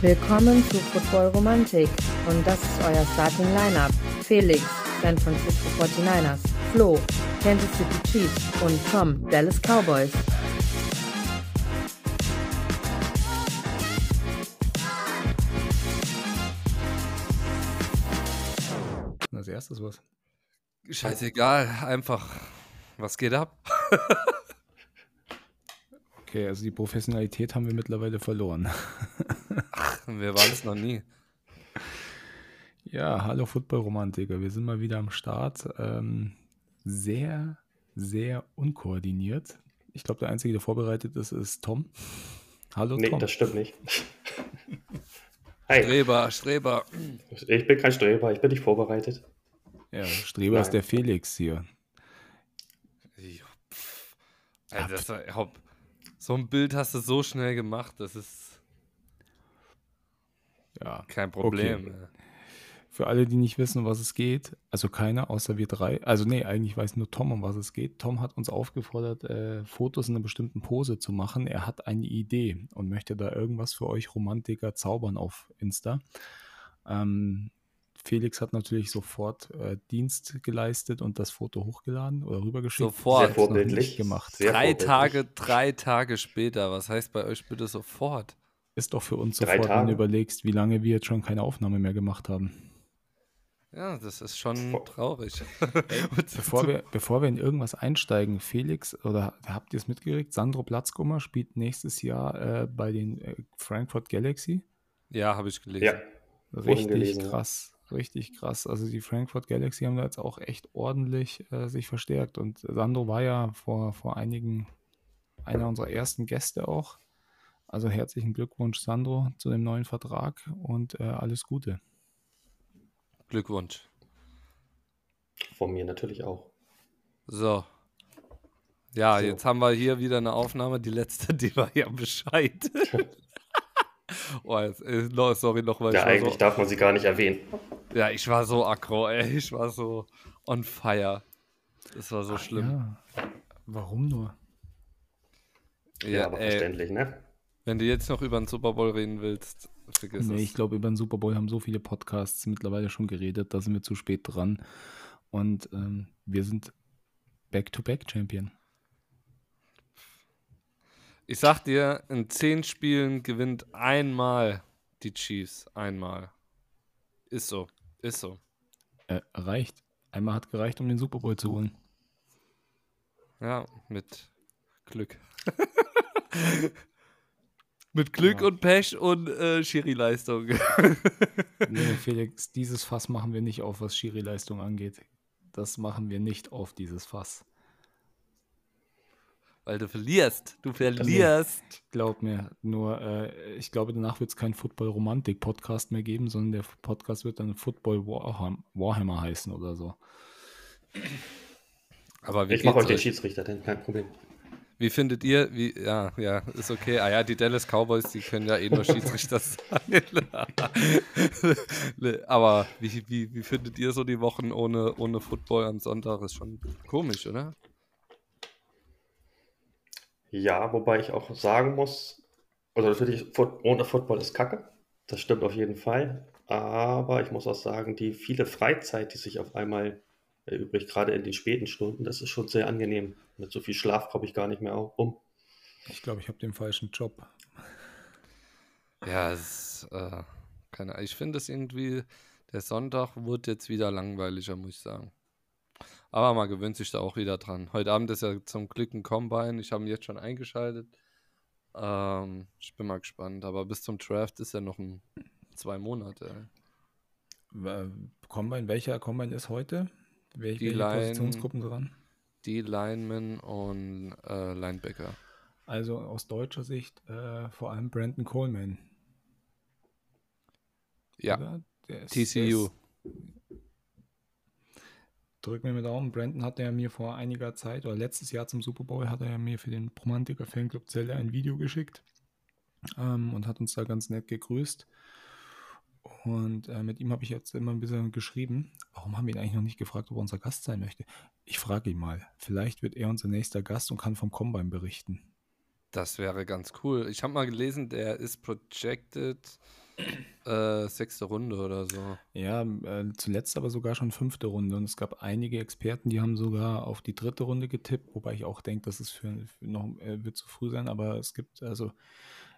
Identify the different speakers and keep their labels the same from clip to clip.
Speaker 1: Willkommen zu Football Romantik und das ist euer Starting Lineup. Felix, San Francisco 49ers, Flo, Kansas City Chiefs und Tom, Dallas Cowboys.
Speaker 2: Als erstes was.
Speaker 3: Scheißegal, einfach, was geht ab?
Speaker 2: Okay, also die Professionalität haben wir mittlerweile verloren.
Speaker 3: Ach, wir waren es noch nie.
Speaker 2: Ja, hallo Football-Romantiker. Wir sind mal wieder am Start. Ähm, sehr, sehr unkoordiniert. Ich glaube, der Einzige, der vorbereitet ist, ist Tom. Hallo
Speaker 4: Nee,
Speaker 2: Tom.
Speaker 4: das stimmt nicht. Hi,
Speaker 3: Streber, Streber.
Speaker 4: ich bin kein Streber, ich bin nicht vorbereitet.
Speaker 2: ja, Streber ist
Speaker 4: Nein.
Speaker 2: der Felix hier.
Speaker 3: Pff. Alter, das war, hopp. So ein Bild hast du so schnell gemacht, das ist
Speaker 2: Ja,
Speaker 3: kein Problem.
Speaker 2: Okay. Für alle, die nicht wissen, um was es geht, also keiner außer wir drei, also nee, eigentlich weiß nur Tom, um was es geht. Tom hat uns aufgefordert, äh, Fotos in einer bestimmten Pose zu machen. Er hat eine Idee und möchte da irgendwas für euch Romantiker zaubern auf Insta. Ähm, Felix hat natürlich sofort äh, Dienst geleistet und das Foto hochgeladen oder rübergeschickt.
Speaker 3: Sofort.
Speaker 4: Sehr vorbildlich.
Speaker 2: gemacht.
Speaker 4: Sehr
Speaker 3: drei
Speaker 4: vorbildlich.
Speaker 3: Tage, drei Tage später. Was heißt bei euch bitte sofort?
Speaker 2: Ist doch für uns
Speaker 4: Drei
Speaker 2: sofort, wenn
Speaker 4: Tage.
Speaker 2: du überlegst, wie lange wir jetzt schon keine Aufnahme mehr gemacht haben.
Speaker 3: Ja, das ist schon
Speaker 4: Vor-
Speaker 3: traurig.
Speaker 2: Bevor wir, bevor wir in irgendwas einsteigen, Felix, oder habt ihr es mitgekriegt? Sandro Platzkummer spielt nächstes Jahr äh, bei den äh, Frankfurt Galaxy.
Speaker 3: ja, habe ich gelesen.
Speaker 4: Ja,
Speaker 2: Richtig
Speaker 4: gelesen, ja.
Speaker 2: krass, richtig krass. Also die Frankfurt Galaxy haben da jetzt auch echt ordentlich äh, sich verstärkt. Und Sandro war ja vor, vor einigen, einer unserer ersten Gäste auch. Also herzlichen Glückwunsch, Sandro, zu dem neuen Vertrag und äh, alles Gute.
Speaker 3: Glückwunsch.
Speaker 4: von mir natürlich auch.
Speaker 3: So. Ja,
Speaker 4: So.
Speaker 3: jetzt haben wir hier wieder eine Aufnahme. Die letzte, die war ja Bescheid. oh, jetzt, äh, sorry nochmal.
Speaker 4: Ja,
Speaker 3: ich war
Speaker 4: eigentlich
Speaker 3: so,
Speaker 4: darf man sie gar nicht erwähnen.
Speaker 3: ja, ich war so aggro, ey. Ich war so on fire. Das war so schlimm.
Speaker 2: Ja. Warum nur?
Speaker 4: Ja, aber
Speaker 3: ey,
Speaker 4: verständlich, ne?
Speaker 3: Wenn du jetzt noch über den Super Bowl reden willst, vergiss
Speaker 2: Nee,
Speaker 3: es.
Speaker 2: ich glaube, über den Super Bowl haben so viele Podcasts mittlerweile schon geredet, da sind wir zu spät dran. Und ähm, wir sind Back-to-Back-Champion.
Speaker 3: Ich sag dir, in zehn Spielen gewinnt einmal die Chiefs. Einmal. Ist so. Ist so.
Speaker 2: Äh, reicht. Einmal hat gereicht, um den Super Bowl zu holen.
Speaker 3: Ja, mit Glück. mit Glück
Speaker 2: Ja.
Speaker 3: und Pech und äh, Schiri-Leistung.
Speaker 2: Nee, Felix, dieses Fass machen wir nicht auf, was Schiri-Leistung angeht. Das machen wir nicht auf, dieses Fass.
Speaker 3: Weil du verlierst. Du verlierst.
Speaker 2: Glaub mir, nur äh, ich glaube, danach wird es keinen Football-Romantik-Podcast mehr geben, sondern der Podcast wird dann Football Warham Warhammer heißen oder so.
Speaker 3: Aber wie,
Speaker 4: Ich mache euch den? Schiedsrichter, denn kein Problem.
Speaker 3: Wie findet ihr, wie, ja, ja, ist okay. Ah ja, die Dallas Cowboys, die können ja eh nur Schiedsrichter sein. Aber wie, wie, wie findet ihr so die Wochen ohne, ohne Football am Sonntag? Ist schon komisch, oder?
Speaker 4: Ja, wobei ich auch sagen muss, also natürlich, ohne Football ist Kacke. Das stimmt auf jeden Fall. Aber ich muss auch sagen, die viele Freizeit, die sich auf einmal erübrigt, gerade in den späten Stunden, das ist schon sehr angenehm. Mit so viel Schlaf komme ich gar nicht mehr um.
Speaker 2: Ich glaube, ich habe den falschen Job.
Speaker 3: Ja, es ist, äh, keine Ahnung. Ich finde es irgendwie, der Sonntag wird jetzt wieder langweiliger, muss ich sagen. Aber man gewöhnt sich da auch wieder dran. Heute Abend ist ja zum Glück ein Combine. Ich habe ihn jetzt schon eingeschaltet. Ähm, ich bin mal gespannt. Aber bis zum Draft ist ja noch ein, zwei Monate.
Speaker 2: Combine, welcher Combine ist heute? Wel
Speaker 3: Die
Speaker 2: welche Positionsgruppen dran?
Speaker 3: Die Linemen und äh, Linebacker.
Speaker 2: Also aus deutscher Sicht äh, vor allem Brandon Coleman.
Speaker 3: Ja,
Speaker 2: ist-
Speaker 3: TCU.
Speaker 2: Drück mir mit Daumen. Brandon hat ja mir vor einiger Zeit oder letztes Jahr zum Super Bowl hat er ja mir für den Romantiker Fanclub Zelle ein Video geschickt ähm, und hat uns da ganz nett gegrüßt. Und äh, mit ihm habe ich jetzt immer ein bisschen geschrieben. Warum haben wir ihn eigentlich noch nicht gefragt, ob er unser Gast sein möchte? Ich frage ihn mal. Vielleicht wird er unser nächster Gast und kann vom Combine berichten.
Speaker 3: Das wäre ganz cool. Ich habe mal gelesen, der ist projected äh, sechste Runde oder so.
Speaker 2: Ja, äh, zuletzt aber sogar schon fünfte Runde. Und es gab einige Experten, die haben sogar auf die dritte Runde getippt, wobei ich auch denke, dass es für, für noch äh, wird zu früh sein, aber es gibt, also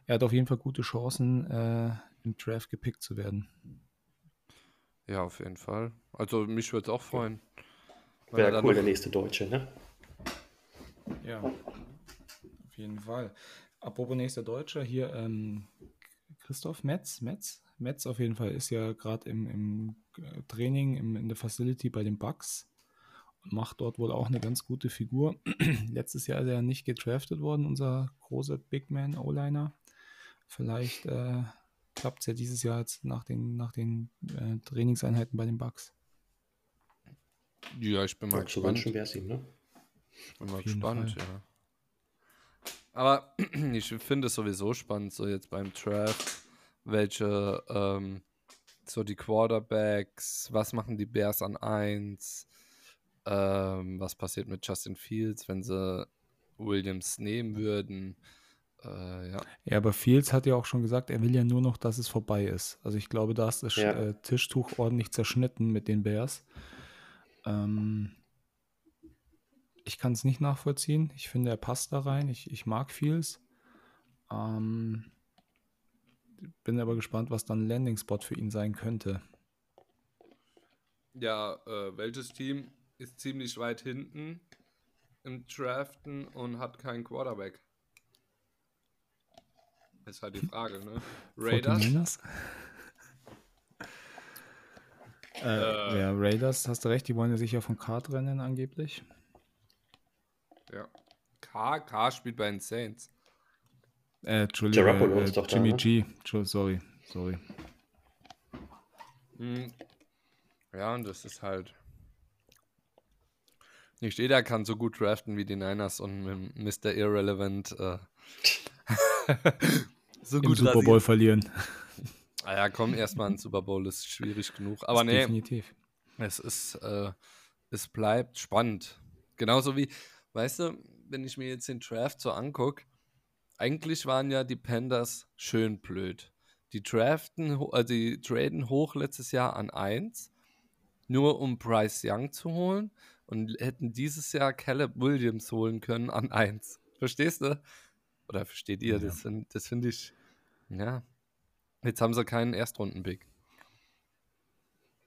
Speaker 2: er hat auf jeden Fall gute Chancen, äh, im Draft gepickt zu werden.
Speaker 3: Ja, auf jeden Fall. Also mich würde es auch freuen.
Speaker 4: Wäre cool, der nächste Deutsche, ne?
Speaker 2: Ja, auf jeden Fall. Apropos nächster Deutscher, hier ähm, Christoph Metz, Metz, Metz auf jeden Fall ist ja gerade im, im äh, Training im, in der Facility bei den Bucks und macht dort wohl auch eine ganz gute Figur. Letztes Jahr ist er ja nicht gedraftet worden, unser großer Big Man O-Liner. Vielleicht äh, klappt es ja dieses Jahr jetzt nach den, nach den äh, Trainingseinheiten bei den Bucks.
Speaker 3: Ja, ich bin mal
Speaker 4: Ja, so
Speaker 3: gespannt.
Speaker 4: es ihm, ne?
Speaker 3: Bin mal gespannt,
Speaker 2: Fall.
Speaker 3: ja. Aber ich finde es sowieso spannend, so jetzt beim Draft, welche ähm, so die Quarterbacks, was machen die Bears an 1, ähm, was passiert mit Justin Fields, wenn sie Williams nehmen würden. Äh, ja.
Speaker 2: Ja, aber Fields hat ja auch schon gesagt, er will ja nur noch, dass es vorbei ist. Also ich glaube, da ist das
Speaker 4: Ja.
Speaker 2: äh, Tischtuch ordentlich zerschnitten mit den Bears. Ähm, ich kann es nicht nachvollziehen. Ich finde, er passt da rein. Ich, ich mag Fields. Ähm, bin aber gespannt, was dann ein Landing-Spot für ihn sein könnte.
Speaker 3: Ja, äh, welches Team ist ziemlich weit hinten im Draften und hat keinen Quarterback? Das ist halt die Frage, ne? Raiders?
Speaker 2: 49ers? äh, ja, Raiders, hast du recht, die wollen ja sicher von Kart rennen angeblich.
Speaker 3: Ja. K, K spielt bei den Saints.
Speaker 2: Äh, Entschuldigung, äh,
Speaker 4: ist doch da,
Speaker 2: Jimmy
Speaker 4: ne?
Speaker 2: G. Entschu- Sorry, sorry.
Speaker 3: Hm. Ja, und das ist halt. Nicht jeder kann so gut draften wie die Niners und mit Mr. Irrelevant äh, so
Speaker 2: Im
Speaker 3: gut
Speaker 2: Super
Speaker 3: rasiert.
Speaker 2: Bowl verlieren.
Speaker 3: Ah ja, komm, erstmal ein Super Bowl ist schwierig genug. Aber nee,
Speaker 2: Definitiv.
Speaker 3: es ist, äh, es bleibt spannend. Genauso wie, weißt du, wenn ich mir jetzt den Draft so angucke, eigentlich waren ja die Pandas schön blöd. Die draften, also die traden hoch letztes Jahr an 1, nur um Bryce Young zu holen und hätten dieses Jahr Caleb Williams holen können an 1. Verstehst du? Oder versteht ihr?
Speaker 2: Ja.
Speaker 3: Das, das finde ich, ja. Jetzt haben sie keinen Erstrunden-Pick.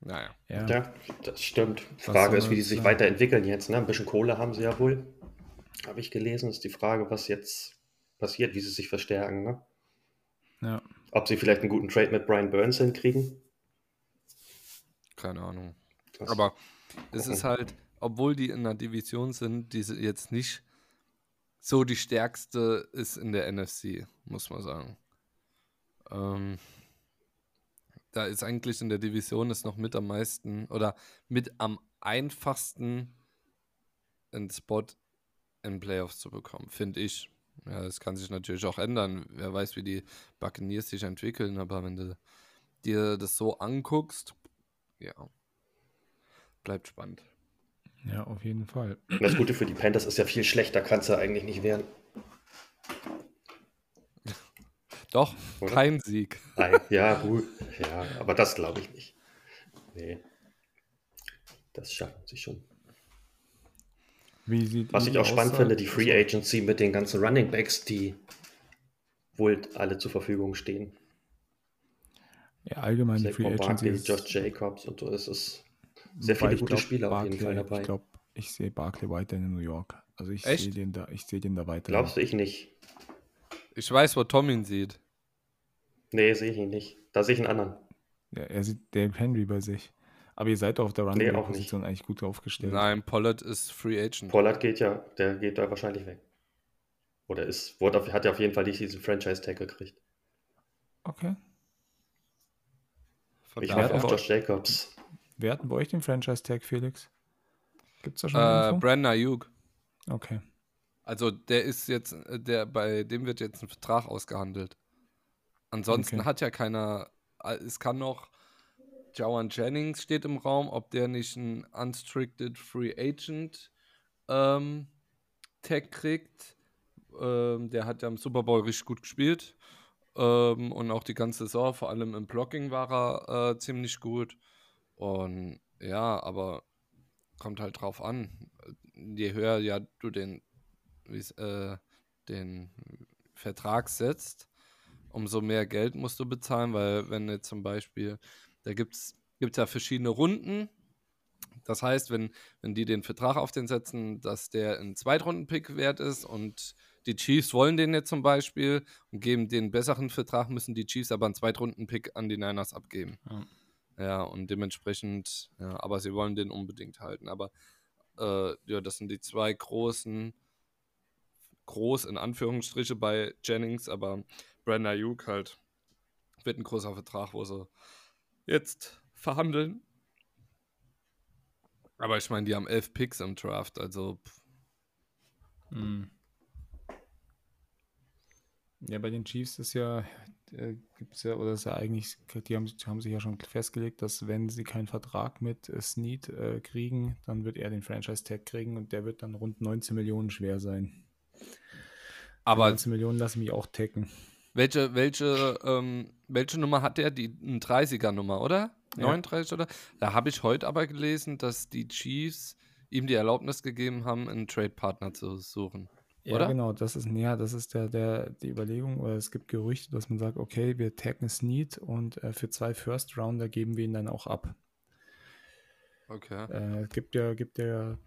Speaker 3: Naja.
Speaker 2: Ja.
Speaker 4: Ja, das stimmt. Frage ist, wie die sich
Speaker 2: sagen?
Speaker 4: weiterentwickeln jetzt. Ne? Ein bisschen Kohle haben sie ja wohl. Habe ich gelesen. Ist die Frage, was jetzt passiert, wie sie sich verstärken. Ne?
Speaker 2: ja.
Speaker 4: Ob sie vielleicht einen guten Trade mit Brian Burns hinkriegen.
Speaker 3: Keine Ahnung.
Speaker 4: Das-
Speaker 3: Aber es ist halt, obwohl die in einer Division sind, die sie jetzt nicht so die stärkste ist in der NFC, muss man sagen. Ähm, da ist eigentlich in der Division ist noch mit am meisten oder mit am einfachsten einen Spot in Playoffs zu bekommen, finde ich. Ja, das kann sich natürlich auch ändern. Wer weiß, wie die Buccaneers sich entwickeln, aber wenn du dir das so anguckst, ja, bleibt spannend.
Speaker 2: Ja, auf jeden Fall.
Speaker 4: Das Gute für die Panthers ist ja viel schlechter, kannst du eigentlich nicht werden.
Speaker 3: Doch,
Speaker 4: Oder?
Speaker 3: kein Sieg.
Speaker 4: Nein, ja, gut. Ja, aber das glaube ich nicht. Nee. Das schaffen sie schon.
Speaker 2: Wie sieht
Speaker 4: Was ich auch spannend finde, die Free Agency mit den ganzen Running Backs, die wohl alle zur Verfügung stehen.
Speaker 2: Ja, allgemein die Free
Speaker 4: Saquon
Speaker 2: Agency.
Speaker 4: Barkley,
Speaker 2: ist-
Speaker 4: Josh Jacobs und so. Es ist sehr viele gute
Speaker 2: glaub,
Speaker 4: Spieler auf jeden Fall dabei.
Speaker 2: Ich glaube, ich sehe Barkley weiter in New York. Also ich sehe den da, ich sehe den da weiter.
Speaker 4: Glaubst du, ich nicht?
Speaker 3: Ich weiß, wo Tom ihn sieht.
Speaker 4: Nee, sehe ich ihn nicht. Da sehe ich einen anderen.
Speaker 2: Ja, er sieht Derrick Henry bei sich. Aber ihr seid doch auf der
Speaker 4: Nee,
Speaker 2: Running
Speaker 4: auch nicht.
Speaker 2: Position eigentlich gut aufgestellt.
Speaker 3: Nein, Pollard ist Free Agent.
Speaker 4: Pollard geht ja, der geht da wahrscheinlich weg. Oder ist, wurde auf, hat ja auf jeden Fall nicht diesen Franchise-Tag gekriegt.
Speaker 2: Okay.
Speaker 3: Von
Speaker 4: Ich hoffe auf Josh Jacobs.
Speaker 2: Wer hat denn bei euch den Franchise-Tag, Felix? Gibt es da schon
Speaker 3: äh,
Speaker 2: Info?
Speaker 3: Brandon Ayuk.
Speaker 2: Okay.
Speaker 3: Also der ist jetzt, äh, der bei dem wird jetzt ein Vertrag ausgehandelt. Ansonsten
Speaker 2: Okay.
Speaker 3: hat ja keiner, äh, es kann noch, Jawan Jennings steht im Raum, ob der nicht einen Unstricted Free Agent ähm, Tag kriegt. Ähm, der hat ja im Super Bowl richtig gut gespielt. Ähm, und auch die ganze Saison, vor allem im Blocking war er äh, ziemlich gut. Und ja, aber kommt halt drauf an. Je höher ja du den, äh, den Vertrag setzt, umso mehr Geld musst du bezahlen, weil wenn jetzt zum Beispiel, da gibt es ja verschiedene Runden. Das heißt, wenn, wenn die den Vertrag auf den setzen, dass der ein Zweitrunden-Pick wert ist und die Chiefs wollen den jetzt zum Beispiel und geben den besseren Vertrag, müssen die Chiefs aber einen Zweitrunden-Pick an die Niners abgeben. Ja. Ja, und dementsprechend, ja, aber sie wollen den unbedingt halten. Aber äh, ja, das sind die zwei großen, groß in Anführungsstriche bei Jennings, aber Brenda Ayuk halt wird ein großer Vertrag, wo sie jetzt verhandeln. Aber ich meine, die haben elf Picks im Draft, also. Hm.
Speaker 2: Ja, bei den Chiefs ist ja, äh, gibt es ja, oder ist ja eigentlich, die haben, haben sich ja schon festgelegt, dass wenn sie keinen Vertrag mit äh, Snead äh, kriegen, dann wird er den Franchise-Tag kriegen und der wird dann rund 19 Millionen schwer sein. Aber 19 Millionen lassen mich auch tacken.
Speaker 3: Welche, welche, ähm, welche Nummer hat der? Die 30er-Nummer, oder? Ja. 39 oder? Da habe ich heute aber gelesen, dass die Chiefs ihm die Erlaubnis gegeben haben, einen Trade-Partner zu suchen.
Speaker 2: Ja, oder? genau, das ist, ja, das ist der, der, die Überlegung, oder es gibt Gerüchte, dass man sagt, okay, wir taggen Snead und äh, für zwei First Rounder geben wir ihn dann auch ab.
Speaker 3: Okay.
Speaker 2: Äh, gibt ja, gibt ja,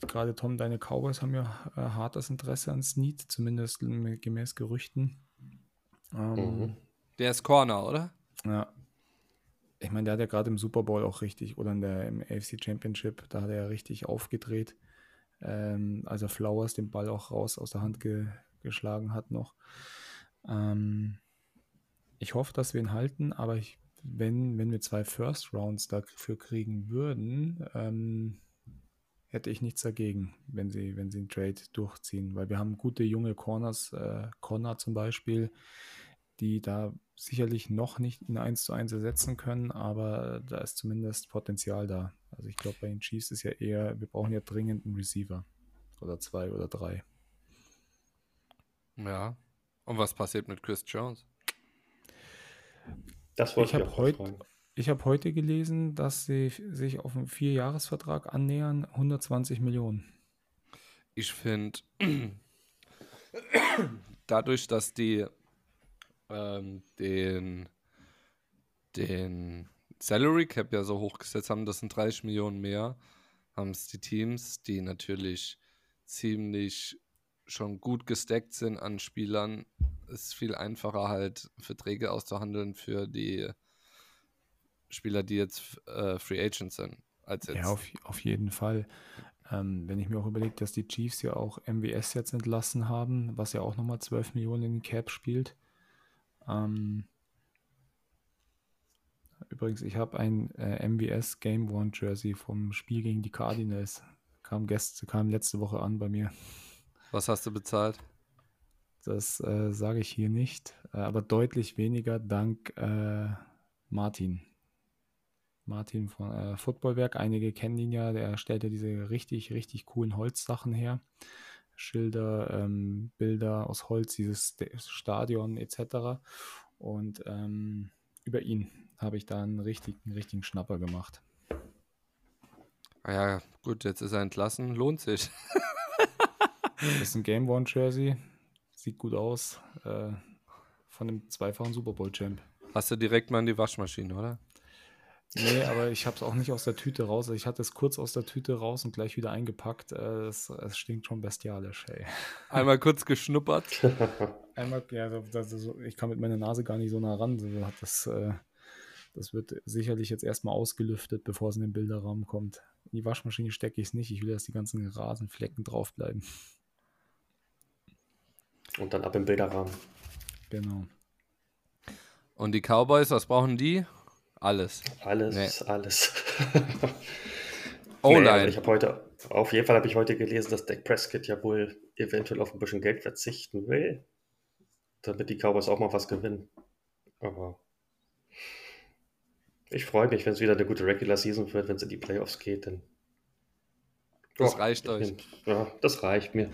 Speaker 2: gerade Tom, deine Cowboys haben ja äh, hartes Interesse an Snead, zumindest gemäß Gerüchten.
Speaker 3: Ähm, mhm. Der ist Corner, oder?
Speaker 2: Ja. Ich meine, der hat ja gerade im Super Bowl auch richtig, oder in der, im AFC Championship, da hat er ja richtig aufgedreht ähm, als er Flowers den Ball auch raus aus der Hand ge geschlagen hat noch. Ähm, ich hoffe, dass wir ihn halten, aber ich, wenn, wenn wir zwei First Rounds dafür kriegen würden, ähm, hätte ich nichts dagegen, wenn sie, wenn sie einen Trade durchziehen, weil wir haben gute junge Corners, äh, Connor zum Beispiel, die da sicherlich noch nicht in 1 zu 1 ersetzen können, aber da ist zumindest Potenzial da. Also ich glaube, bei den Chiefs ist ja eher, wir brauchen ja dringend einen Receiver. Oder zwei oder drei.
Speaker 3: Ja. Und was passiert mit Chris Jones?
Speaker 2: Das wollte ich, ich habe heute, ich habe heute gelesen, dass sie sich auf einen Vierjahresvertrag annähern, 120 Millionen.
Speaker 3: Ich finde, dadurch, dass die ähm, den, den Salary Cap ja so hochgesetzt haben, das sind 30 Millionen mehr, haben es die Teams, die natürlich ziemlich schon gut gesteckt sind an Spielern, ist viel einfacher halt Verträge auszuhandeln für die Spieler, die jetzt äh, Free Agents sind. Als jetzt.
Speaker 2: Ja, auf, auf jeden Fall. Ähm, wenn ich mir auch überlege, dass die Chiefs ja auch MWS jetzt entlassen haben, was ja auch nochmal 12 Millionen in den Cap spielt. Ähm, übrigens, ich habe ein äh, MVS Game One Jersey vom Spiel gegen die Cardinals. Kam, gest kam letzte Woche an bei mir.
Speaker 3: Was hast du bezahlt?
Speaker 2: Das äh, sage ich hier nicht, äh, aber deutlich weniger dank äh, Martin. Martin von äh, Footballwerk. Einige kennen ihn ja, der stellt ja diese richtig, richtig coolen Holzsachen her. Schilder, ähm, Bilder aus Holz, dieses Stadion etc. Und ähm, über ihn habe ich da einen richtigen, richtigen Schnapper gemacht.
Speaker 3: Ah ja, gut, jetzt ist er entlassen, lohnt sich.
Speaker 2: das ist ein Game One Jersey, sieht gut aus, äh, von dem zweifachen Super Bowl Champ.
Speaker 3: Hast du direkt mal in die Waschmaschine, oder?
Speaker 2: Nee, aber ich habe es auch nicht aus der Tüte raus. Also ich hatte es kurz aus der Tüte raus und gleich wieder eingepackt. Äh, es, es stinkt schon bestialisch, ey.
Speaker 3: Einmal kurz geschnuppert.
Speaker 2: Einmal, ja, das, das, ich kann mit meiner Nase gar nicht so nah ran. Das, äh, das wird sicherlich jetzt erstmal ausgelüftet, bevor es in den Bilderrahmen kommt. In die Waschmaschine stecke ich es nicht. Ich will, dass die ganzen Rasenflecken draufbleiben.
Speaker 4: Und dann ab im Bilderrahmen.
Speaker 2: Genau.
Speaker 3: Und die Cowboys, was brauchen die? Alles.
Speaker 4: Alles, nee. alles.
Speaker 3: oh nee, nein.
Speaker 4: Ich habe heute, auf jeden Fall habe ich heute gelesen, dass Dak Prescott ja wohl eventuell auf ein bisschen Geld verzichten will, damit die Cowboys auch mal was gewinnen. Aber ich freue mich, wenn es wieder eine gute Regular Season wird, wenn es in die Playoffs geht. Dann
Speaker 3: das oh, reicht euch.
Speaker 4: Ja, das reicht mir.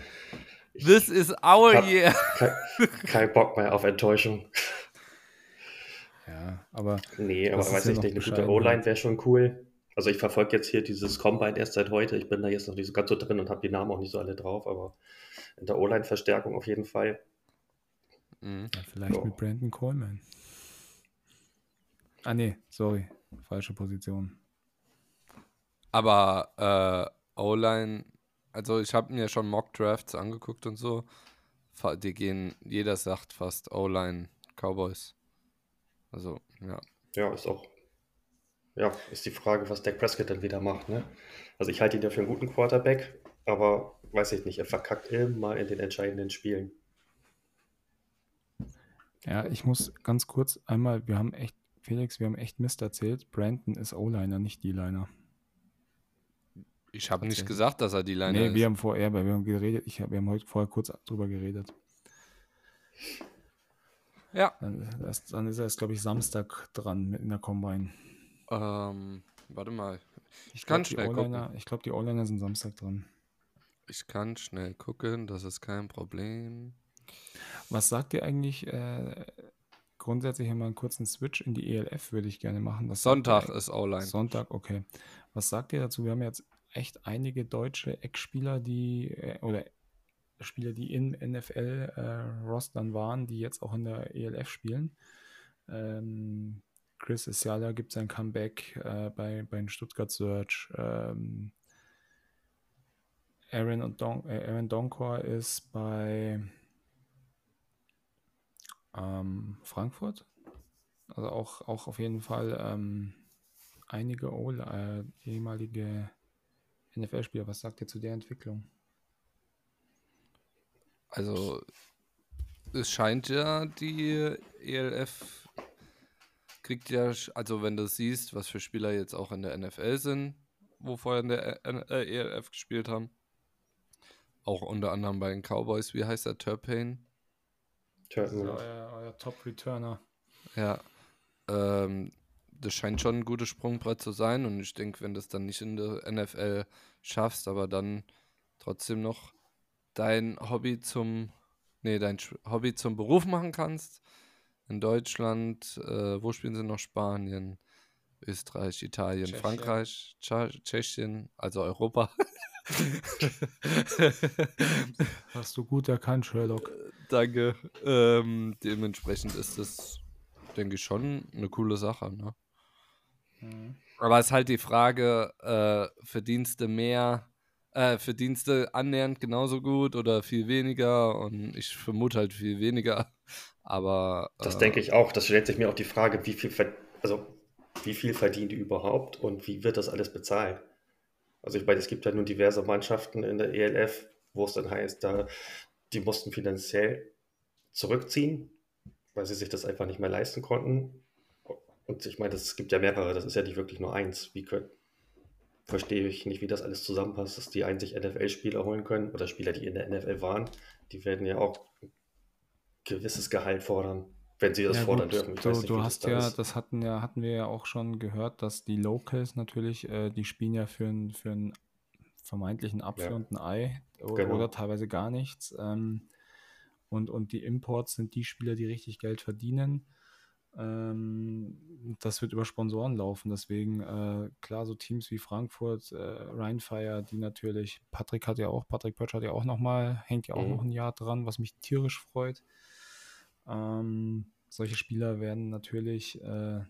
Speaker 3: Ich This is our year.
Speaker 4: Kein, kein Bock mehr auf Enttäuschung.
Speaker 2: Aber
Speaker 4: Nee, aber weiß
Speaker 2: ja
Speaker 4: ich nicht, eine gute O-Line wäre schon cool. Also ich verfolge jetzt hier dieses Combine erst seit heute. Ich bin da jetzt noch nicht so ganz so drin und habe die Namen auch nicht so alle drauf, aber in der O-Line-Verstärkung auf jeden Fall.
Speaker 3: Mhm.
Speaker 2: ja, vielleicht
Speaker 4: Ja.
Speaker 2: mit Brandon Coleman. Ah, nee, sorry. Falsche Position.
Speaker 3: Aber äh, O-Line, also ich habe mir schon Mock-Drafts angeguckt und so. Die gehen, jeder sagt fast O-Line Cowboys. Also, ja.
Speaker 4: Ja, ist auch. Ja, ist die Frage, was Dak Prescott dann wieder macht, ne? Also ich halte ihn ja für einen guten Quarterback, aber weiß ich nicht, er verkackt immer in den entscheidenden Spielen.
Speaker 2: Ja, ich muss ganz kurz einmal, wir haben echt, Felix, wir haben echt Mist erzählt. Brandon ist O-Liner, nicht D-Liner.
Speaker 3: Ich habe nicht gesagt, dass er die Line
Speaker 2: Nee,
Speaker 3: ist.
Speaker 2: wir haben vorher, wir haben geredet, ich hab, wir haben heute vorher kurz drüber geredet.
Speaker 3: Ja.
Speaker 2: Dann, das, dann ist er jetzt, glaube ich, Samstag dran mit in der Combine.
Speaker 3: Ähm, warte mal.
Speaker 2: Ich
Speaker 3: kann
Speaker 2: glaub,
Speaker 3: schnell gucken.
Speaker 2: Ich glaube, die O-Liner sind Samstag dran.
Speaker 3: Ich kann schnell gucken, das ist kein Problem.
Speaker 2: Was sagt ihr eigentlich? Äh, grundsätzlich mal einen kurzen Switch in die ELF würde ich gerne machen. Was
Speaker 3: Sonntag ist O-Line.
Speaker 2: Sonntag, okay. Was sagt ihr dazu? Wir haben jetzt echt einige deutsche Eckspieler, die äh, oder Spieler, die in NFL-Rostern waren, die jetzt auch in der ELF spielen. Ähm, Chris Isiala gibt sein Comeback äh, bei, bei den Stuttgart Search. Ähm, Aaron, und Don, äh, Aaron Donkor ist bei ähm, Frankfurt. Also auch, auch auf jeden Fall ähm, einige o äh, ehemalige NFL-Spieler. Was sagt ihr zu der Entwicklung?
Speaker 3: Also, es scheint ja, die ELF kriegt ja, also wenn du siehst, was für Spieler jetzt auch in der NFL sind, wo vorher in der äh, ELF gespielt haben. Auch unter anderem bei den Cowboys, wie heißt der Turpin?
Speaker 4: Turton, ja.
Speaker 2: euer, euer Top-Returner.
Speaker 3: Ja. Ähm, das scheint schon ein gutes Sprungbrett zu sein und ich denke, wenn du es dann nicht in der NFL schaffst, aber dann trotzdem noch dein Hobby zum, nee, dein Hobby zum Beruf machen kannst. In Deutschland, äh, wo spielen sie noch? Spanien, Österreich, Italien,
Speaker 2: Tschechien.
Speaker 3: Frankreich, Tschechien, also Europa.
Speaker 2: Hast du gut erkannt, Sherlock.
Speaker 3: Danke. Ähm, dementsprechend ist das, denke ich, schon eine coole Sache. Ne? Aber es ist halt die Frage, äh, verdienst du mehr, äh, verdienst du annähernd genauso gut oder viel weniger? Und ich vermute halt viel weniger. Aber
Speaker 4: Das
Speaker 3: äh,
Speaker 4: denke ich auch. Das stellt sich mir auch die Frage, wie viel, also, wie viel verdienen die überhaupt und wie wird das alles bezahlt? Also ich meine, es gibt ja nun diverse Mannschaften in der ELF, wo es dann heißt, da, die mussten finanziell zurückziehen, weil sie sich das einfach nicht mehr leisten konnten. Und ich meine, es gibt ja mehrere, das ist ja nicht wirklich nur eins. Wie können, verstehe ich nicht, wie das alles zusammenpasst, dass die sich NFL-Spieler holen können oder Spieler, die in der NFL waren, die werden ja auch gewisses Gehalt fordern, wenn sie das
Speaker 2: Ja,
Speaker 4: fordern
Speaker 2: gut,
Speaker 4: dürfen. Ich
Speaker 2: du,
Speaker 4: nicht,
Speaker 2: du hast
Speaker 4: das da
Speaker 2: ja,
Speaker 4: ist.
Speaker 2: das hatten ja, hatten wir ja auch schon gehört, dass die Locals natürlich, äh, die spielen ja für einen für einen vermeintlichen Apfel
Speaker 4: Ja.
Speaker 2: und ein Ei o-
Speaker 4: Genau.
Speaker 2: oder teilweise gar nichts. Ähm, und, und die Imports sind die Spieler, die richtig Geld verdienen. Ähm, das wird über Sponsoren laufen. Deswegen, äh, klar, so Teams wie Frankfurt, äh, Rheinfire, die natürlich, Patrick hat ja auch, Patrick Pötsch hat ja auch nochmal, hängt ja auch
Speaker 4: Mhm.
Speaker 2: noch ein Jahr dran, was mich tierisch freut. Ähm, solche Spieler werden natürlich äh,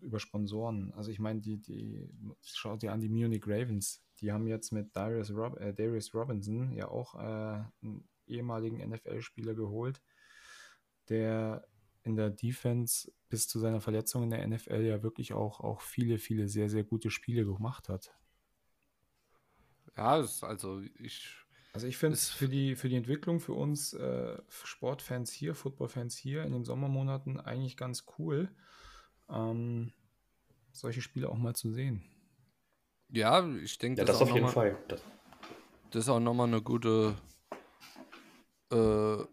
Speaker 2: über Sponsoren, also ich meine, die, die, schaut dir an die Munich Ravens, die haben jetzt mit Darius, Rob, äh, Darius Robinson ja auch äh, einen ehemaligen NFL-Spieler geholt, der in der Defense bis zu seiner Verletzung in der NFL ja wirklich auch, auch viele, viele sehr, sehr gute Spiele gemacht hat.
Speaker 3: ja, also ich
Speaker 2: Also ich finde es für die, für die Entwicklung für uns äh, Sportfans hier, Footballfans hier in den Sommermonaten eigentlich ganz cool, ähm, solche Spiele auch mal zu sehen.
Speaker 3: ja, ich denke,
Speaker 4: Ja,
Speaker 3: das,
Speaker 4: das
Speaker 3: ist auch
Speaker 4: auf jeden
Speaker 3: mal-
Speaker 4: Fall. Das,
Speaker 3: das ist auch nochmal eine gute äh,